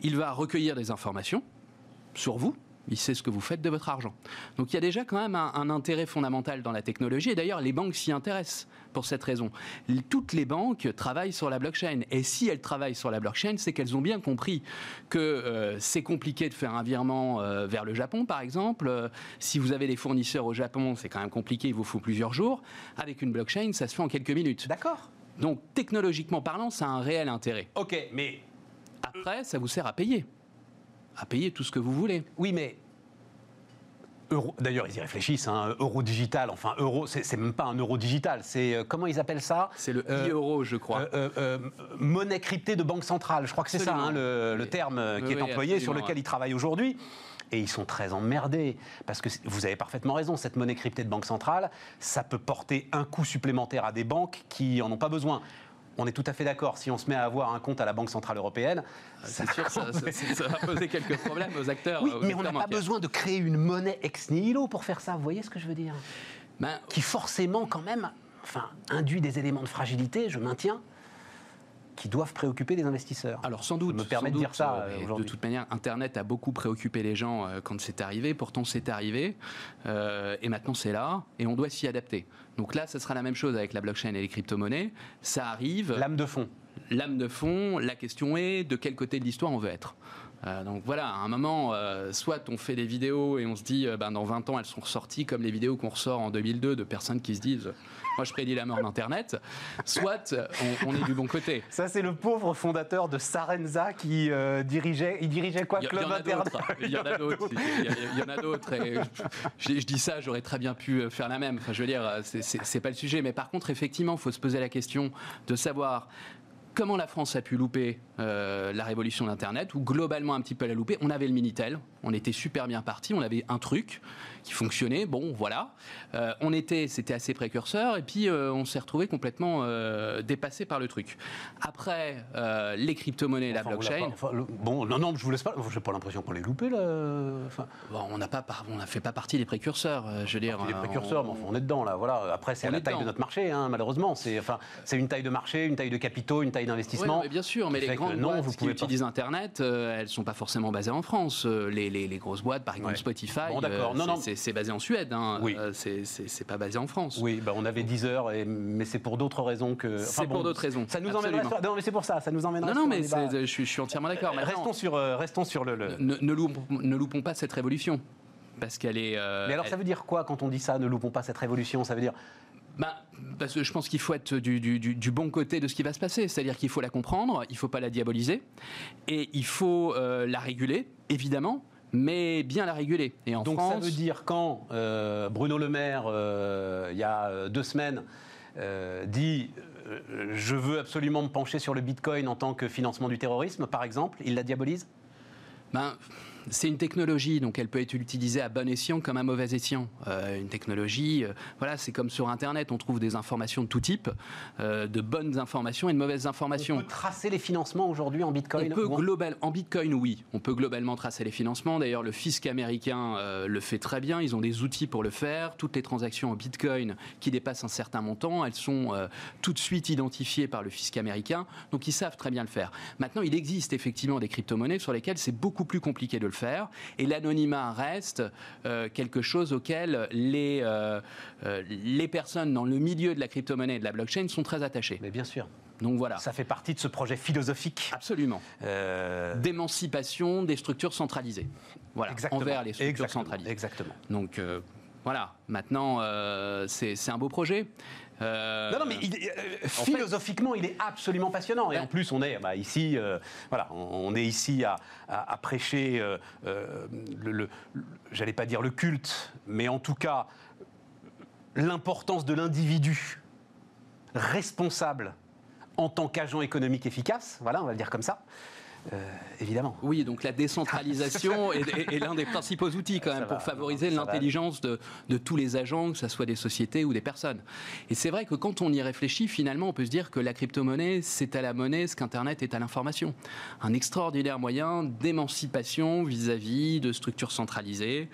Il va recueillir des informations sur vous, il sait ce que vous faites de votre argent. Donc il y a déjà quand même un, intérêt fondamental dans la technologie, et d'ailleurs les banques s'y intéressent pour cette raison. Toutes les banques travaillent sur la blockchain, et si elles travaillent sur la blockchain, c'est qu'elles ont bien compris que euh, c'est compliqué de faire un virement euh, vers le Japon, par exemple. Euh, si vous avez des fournisseurs au Japon, c'est quand même compliqué, il vous faut plusieurs jours. Avec une blockchain, ça se fait en quelques minutes. D'accord. Donc technologiquement parlant, ça a un réel intérêt. Ok, mais... Après, ça vous sert à payer à payer tout ce que vous voulez. Oui, mais D'ailleurs, ils y réfléchissent. Hein, euro digital, enfin euro, c'est même pas un euro digital. C'est euh, comment ils appellent ça? C'est le euh, euro, je crois. Euh, monnaie cryptée de banque centrale. Je crois que c'est ça hein, le, terme qui est employé, sur lequel ils travaillent aujourd'hui. Et ils sont très emmerdés. Parce que vous avez parfaitement raison, cette monnaie cryptée de banque centrale, ça peut porter un coût supplémentaire à des banques qui en ont pas besoin on est tout à fait d'accord. Si on se met à avoir un compte à la Banque Centrale Européenne, ah, c'est sûr, ça, va poser quelques problèmes aux acteurs. Oui, mais on n'a pas besoin de créer une monnaie ex nihilo pour faire ça. Vous voyez ce que je veux dire? Ben, Qui forcément, quand même, enfin, induit des éléments de fragilité, je maintiens, qui doivent préoccuper les investisseurs. Alors sans doute. me permet de dire ça De toute manière, Internet a beaucoup préoccupé les gens euh, quand c'est arrivé. Pourtant, c'est arrivé. Euh, et maintenant, c'est là. Et on doit s'y adapter. Donc là, ce sera la même chose avec la blockchain et les crypto-monnaies. Ça arrive. L'âme de fond. L'âme de fond. La question est de quel côté de l'histoire on veut être? Euh, donc voilà, à un moment, soit on fait des vidéos et on se dit, ben, dans 20 ans, elles sont ressorties comme les vidéos qu'on ressort en 2002 de personnes qui se disent moi, je prédis la mort d'Internet. Soit on, est du bon côté. Ça, c'est le pauvre fondateur de Sarenza qui euh, dirigeait. Il dirigeait quoi Club Internet Il y en a d'autres. Il y en a d'autres. Et je, dis ça, j'aurais très bien pu faire la même. Enfin, je veux dire, c'est pas le sujet. Mais par contre, effectivement, il faut se poser la question de savoir comment la France a pu louper euh, la révolution d'Internet, ou globalement un petit peu la louper. On avait le Minitel, on était super bien parti, on avait un truc qui fonctionnait, bon voilà. Euh, on était, c'était assez précurseur, et puis euh, on s'est retrouvé complètement dépassé par le truc. Après, les crypto-monnaies, la blockchain. bon, non, non, je vous laisse pas, j'ai pas l'impression qu'on l'ait loupé là. Enfin... Bon, on n'a pas, on a fait pas partie des précurseurs, je veux dire. Les précurseurs, on... on est dedans là, voilà. Après, c'est la taille de notre marché, hein, malheureusement. C'est, enfin, c'est une taille de marché, une taille de capitaux, une taille d'investissement. Oui, bien sûr, mais les grandes boîtes vous qui utilisent Internet, euh, elles ne sont pas forcément basées en France. Euh, les, les, les grosses boîtes, par exemple Spotify, euh, c'est basé en Suède. Hein. Oui. c'est pas basé en France. Oui, bah, on avait 10 heures, et, mais c'est pour d'autres raisons que. c'est pour d'autres raisons. Ça nous emmènerait. Non, mais c'est pour ça. Ça nous emmènerait. Non, non, mais je suis, je suis, entièrement d'accord. Restons sur, restons sur le. Ne, ne, loupons, ne loupons pas cette révolution parce qu'elle est. mais alors, ça veut dire quoi quand on dit ça Ne loupons pas cette révolution? Ça veut dire bah, parce que je pense qu'il faut être du, du, du, bon côté de ce qui va se passer. C'est-à-dire qu'il faut la comprendre, il ne faut pas la diaboliser, et il faut euh, la réguler, évidemment, mais bien la réguler. Et en Donc France, ça veut dire quand euh, Bruno Le Maire, euh, il y a euh, deux semaines, euh, dit je veux absolument me pencher sur le Bitcoin en tant que financement du terrorisme, par exemple, il la diabolise? Ben, c'est une technologie, donc elle peut être utilisée à bon escient comme à mauvais escient. Euh, une technologie, euh, voilà, c'est comme sur Internet, on trouve des informations de tout type, euh, de bonnes informations et de mauvaises On informations. peut tracer les financements aujourd'hui en Bitcoin On peut en- global, en Bitcoin, oui. On peut globalement tracer les financements. D'ailleurs, le fisc américain le fait très bien. Ils ont des outils pour le faire. Toutes les transactions en Bitcoin qui dépassent un certain montant, elles sont tout de suite identifiées par le fisc américain. Donc, ils savent très bien le faire. Maintenant, il existe effectivement des crypto-monnaies sur lesquelles c'est beaucoup plus compliqué de le faire. Et l'anonymat reste euh, quelque chose auquel les, euh, euh, les personnes dans le milieu de la crypto-monnaie et de la blockchain sont très attachées. Mais bien sûr, Donc voilà. ça fait partie de ce projet philosophique. Absolument Euh, d'émancipation des structures centralisées. Voilà, exactement. envers les structures Exactement. centralisées. Exactement. Donc voilà, maintenant c'est un beau projet. Euh, Non, non, mais il euh, philosophiquement, il est absolument passionnant. Et en plus, on est bah, ici, euh, voilà, on, est ici à, à- à prêcher, le, le- le- j'allais pas dire le culte, mais en tout cas l'importance de l'individu responsable en tant qu'agent économique efficace. Voilà, on va le dire comme ça. Euh, évidemment. Oui, donc la décentralisation est, est- est l'un des principaux outils quand Ça même pour va, favoriser l'intelligence de, de tous les agents, que ce soit des sociétés ou des personnes. Et c'est vrai que quand on y réfléchit, finalement, on peut se dire que la crypto-monnaie, c'est à la monnaie ce qu'Internet est à l'information. Un extraordinaire moyen d'émancipation vis-à-vis de structures centralisées, de,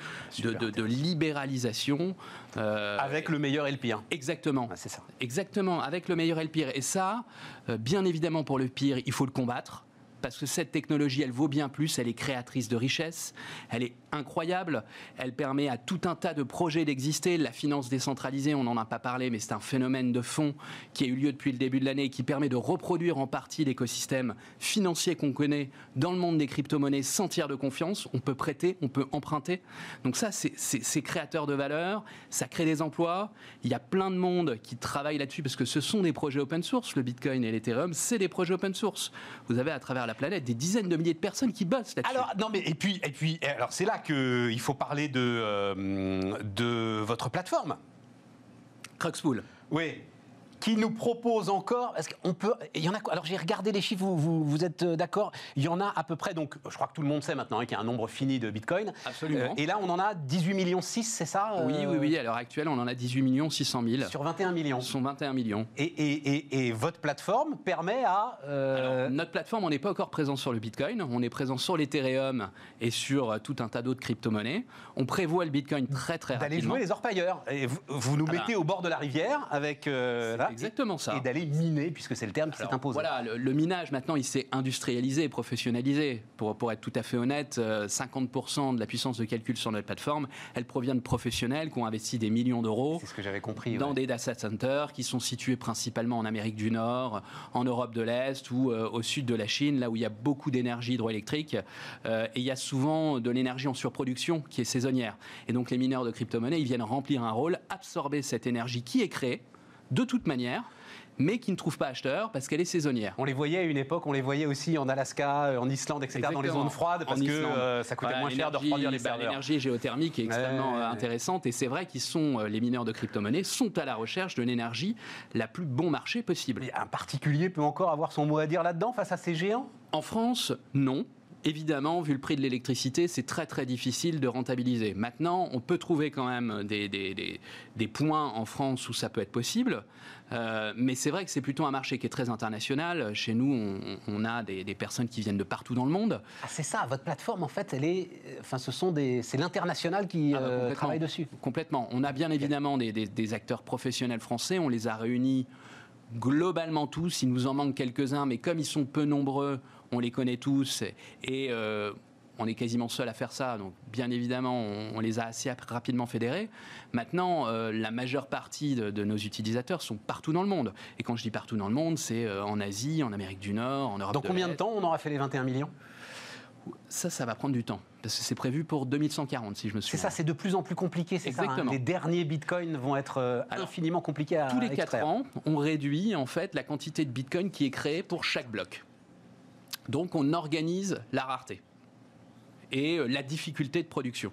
Super de- de libéralisation. euh, Avec le meilleur et le pire. Exactement. Ah, c'est ça. Exactement, avec le meilleur et le pire. Et ça, euh, bien évidemment, pour le pire, il faut le combattre. Parce que cette technologie, elle vaut bien plus, elle est créatrice de richesse, elle est incroyable, elle permet à tout un tas de projets d'exister. La finance décentralisée, on n'en a pas parlé, mais c'est un phénomène de fond qui a eu lieu depuis le début de l'année et qui permet de reproduire en partie l'écosystème financier qu'on connaît dans le monde des crypto-monnaies sans tiers de confiance. On peut prêter, on peut emprunter. Donc ça, c'est créateur de valeur, ça crée des emplois. Il y a plein de monde qui travaille là-dessus parce que ce sont des projets open source. Le Bitcoin et l'Ethereum, c'est des projets open source. Vous avez à travers la planète des dizaines de milliers de personnes qui bossent là-dessus. Alors non mais et puis et puis alors c'est là que il faut parler de euh, de votre plateforme. Cruxpool. Oui. Qui nous propose encore qu'on peut Il y en a. Alors j'ai regardé les chiffres. Vous, vous, vous êtes euh, d'accord? Il y en a à peu près. Donc je crois que tout le monde sait maintenant hein, qu'il y a un nombre fini de Bitcoin. Absolument. Euh, et là on en a 18 millions 6, c'est ça euh, Oui, oui, oui. À l'heure actuelle, on en a 18 millions 600 000. Sur 21 millions. Ce sont 21 millions. Et, et, et, et votre plateforme permet à. euh, Alors, notre plateforme, on n'est pas encore présent sur le Bitcoin, on est présent sur l'Ethereum et sur tout un tas d'autres crypto-monnaies. On prévoit le Bitcoin très très D'aller rapidement. jouer les orpailleurs. Et vous, vous nous Ah bah. mettez au bord de la rivière avec. Exactement ça. Et d'aller miner, puisque c'est le terme qui s'est imposé. Voilà, le, le minage maintenant, il s'est industrialisé, professionnalisé. Pour, pour être tout à fait honnête, euh, 50% de la puissance de calcul sur notre plateforme, elle provient de professionnels qui ont investi des millions d'euros ce que j'avais compris. dans ouais. des data centers qui sont situés principalement en Amérique du Nord, en Europe de l'Est ou euh, au sud de la Chine, là où il y a beaucoup d'énergie hydroélectrique. Euh, et il y a souvent de l'énergie en surproduction qui est saisonnière. Et donc les mineurs de crypto-monnaies, ils viennent remplir un rôle, absorber cette énergie qui est créée de toute manière, mais qui ne trouve pas acheteur parce qu'elle est saisonnière. On les voyait à une époque, on les voyait aussi en Alaska, euh, en Islande, etc., dans les zones froides, parce En que euh, ça coûtait Voilà, moins cher de refroidir les bah, serveurs. L'énergie géothermique est extrêmement Ouais. intéressante et c'est vrai qu'ils sont, euh, les mineurs de crypto-monnaies sont à la recherche de l'énergie la plus bon marché possible. Mais un particulier peut encore avoir son mot à dire là-dedans face à ces géants? En France, non. Évidemment, vu le prix de l'électricité, c'est très très difficile de rentabiliser. Maintenant, on peut trouver quand même des, des- des- des points en France où ça peut être possible, Euh, mais c'est vrai que c'est plutôt un marché qui est très international. Chez nous, on, on a des, des personnes qui viennent de partout dans le monde. Ah, c'est ça, votre plateforme, en fait, elle est. Enfin, ce sont des. C'est l'international qui Ah bah, euh, travaille dessus. Complètement. On a bien évidemment des, des- des acteurs professionnels français. On les a réunis globalement tous. Il nous en manque quelques-uns, mais comme ils sont peu nombreux, on les connaît tous. Et euh, on est quasiment seul à faire ça. Donc, bien évidemment, on, on les a assez ap- rapidement fédérés. Maintenant, euh, la majeure partie de, de nos utilisateurs sont partout dans le monde. Et quand je dis partout dans le monde, c'est euh, en Asie, en Amérique du Nord, en Europe Dans de combien de temps on aura fait les 21 millions? Ça, ça va prendre du temps. Parce que c'est prévu pour 2140, si je me C'est souviens. ça, c'est de plus en plus compliqué, c'est ça. hein. Les derniers bitcoins vont être euh, Alors, infiniment compliqués à tous les 4 extraire. ans, on réduit en fait la quantité de Bitcoin qui est créée pour chaque bloc. Donc on organise la rareté. et la difficulté de production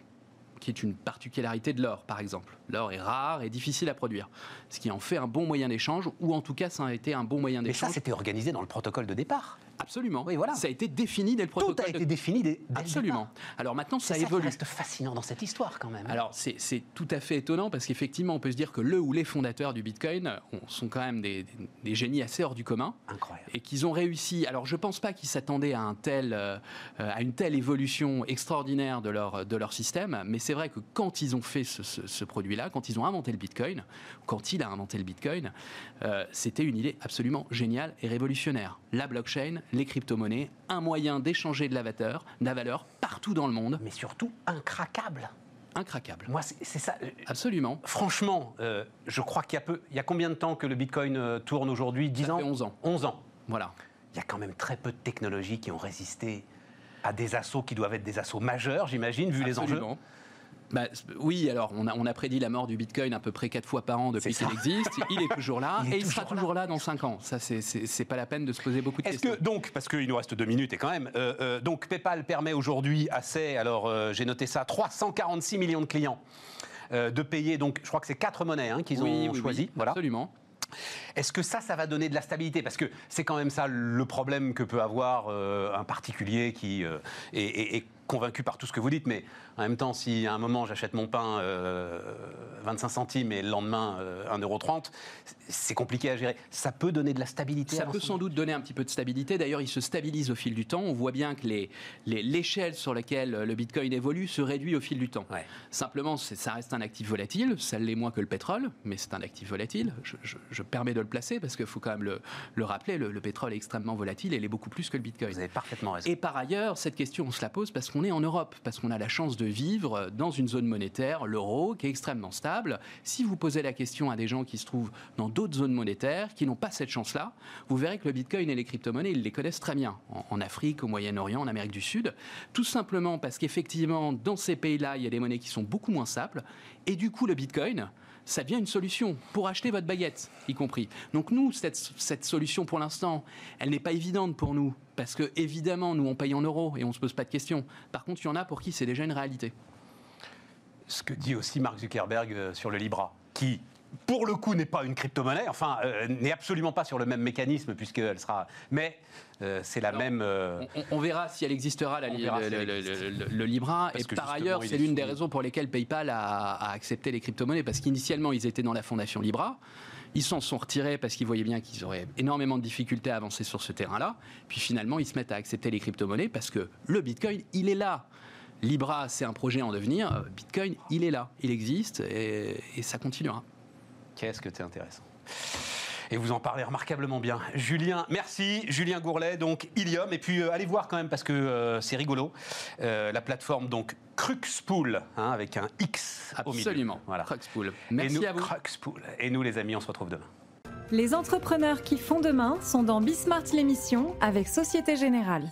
qui est une particularité de l'or, par exemple. L'or est rare et difficile à produire, ce qui en fait un bon moyen d'échange, ou en tout cas, ça a été un bon moyen d'échange. Mais ça, c'était organisé dans le protocole de départ. Absolument. Oui, voilà. Ça a été défini dès le protocole. Tout a été défini dès, dès Absolument. Alors maintenant, ça, ça évolue. Ça reste fascinant dans cette histoire quand même. Alors c'est tout à fait étonnant parce qu'effectivement, on peut se dire que le ou les fondateurs du Bitcoin sont quand même des, des génies assez hors du commun. Incroyable. Et qu'ils ont réussi. Alors je pense pas qu'ils s'attendaient à, un tel, euh, à une telle évolution extraordinaire de leur, de leur système, mais c'est vrai que quand ils ont fait ce, ce, ce produit-là, quand ils ont inventé le Bitcoin, quand il a inventé le Bitcoin, euh, c'était une idée absolument géniale et révolutionnaire. La blockchain, les crypto-monnaies, un moyen d'échanger de la valeur, de la valeur partout dans le monde. Mais surtout incraquable. Incraquable. Moi, c'est ça. Absolument. Franchement, euh, je crois qu'il y a peu. Il y a combien de temps que le Bitcoin euh, tourne aujourd'hui? 10 Ça ans? fait 11 ans. 11 ans. Voilà. Il y a quand même très peu de technologies qui ont résisté à des assauts qui doivent être des assauts majeurs, j'imagine, vu les enjeux. Bah, oui, alors on a, on a prédit la mort du Bitcoin à peu près 4 fois par an depuis qu'il existe. Il est toujours là Il est et il sera toujours là. dans 5 ans. Ça, c'est- pas la peine de se poser beaucoup de Est-ce questions. que donc, parce qu'il nous reste deux minutes et quand même, euh, euh, donc PayPal permet aujourd'hui assez, alors euh, j'ai noté ça, 346 millions de clients de payer, donc je crois que c'est quatre monnaies hein, qu'ils Oui, ont oui, choisi. oui, voilà. Absolument. Est-ce que ça, ça va donner de la stabilité? Parce que c'est quand même ça le problème que peut avoir euh, un particulier qui euh, est, est- est convaincu par tout ce que vous dites, mais en même temps, si à un moment j'achète mon pain euh, 25 centimes et le lendemain euh, 1,30€, c'est compliqué à gérer. Ça peut donner de la stabilité Ça peut sans doute donner un petit peu de stabilité. D'ailleurs, il se stabilise au fil du temps. On voit bien que les- les- l'échelle sur laquelle le Bitcoin évolue se réduit au fil du temps. Ouais. Simplement, ça reste un actif volatile. Ça l'est moins que le pétrole, mais c'est un actif volatile. Je, je- je permets de le placer parce qu'il faut quand même le, le rappeler. Le, le pétrole est extrêmement volatile et il est beaucoup plus que le Bitcoin. Vous avez parfaitement raison. Et par ailleurs, cette question, on se la pose parce qu'on est en Europe, parce qu'on a la chance de vivre dans une zone monétaire, l'euro, qui est extrêmement stable. Si vous posez la question à des gens qui se trouvent dans d'autres zones monétaires, qui n'ont pas cette chance-là, vous verrez que le Bitcoin et les crypto-monnaies, ils les connaissent très bien, en, Afrique, au Moyen-Orient, en Amérique du Sud, tout simplement parce qu'effectivement, dans ces pays-là, il y a des monnaies qui sont beaucoup moins stables, et du coup, le Bitcoin, ça devient une solution pour acheter votre baguette, y compris. Donc nous, cette solution, pour l'instant, elle n'est pas évidente pour nous, parce que évidemment, nous, on paye en euros et on ne se pose pas de questions. Par contre, il y en a pour qui c'est déjà une réalité. ce que dit aussi Mark Zuckerberg euh, sur le Libra, qui, pour le coup, n'est pas une crypto-monnaie, enfin, euh, n'est absolument pas sur le même mécanisme, puisqu'elle sera. Mais euh, c'est la Alors, même. euh, On, on verra si elle existera, la, verra le, si elle le- existe. le- le- le Libra. Parce et par ailleurs, il c'est est l'une des raisons pour lesquelles PayPal a, a accepté les crypto-monnaies, parce qu'initialement, ils étaient dans la fondation Libra. Ils s'en sont retirés parce qu'ils voyaient bien qu'ils auraient énormément de difficultés à avancer sur ce terrain-là. Puis finalement, ils se mettent à accepter les crypto-monnaies parce que le Bitcoin, il est là. Libra, c'est un projet en devenir. Bitcoin, il est là. Il existe et, ça continuera. Qu'est-ce que c'est intéressant? Et vous en parlez remarquablement bien. Julien, merci. Julien Gourlet, donc Ilium. Et puis euh, allez voir quand même parce que euh, c'est rigolo. Euh, la plateforme donc Cruxpool, hein, avec un X au milieu. Absolument. Voilà. Cruxpool. Et Merci nous, à vous. Cruxpool. Et nous, les amis, on se retrouve demain. Les entrepreneurs qui font demain sont dans Bismart l'émission avec Société Générale.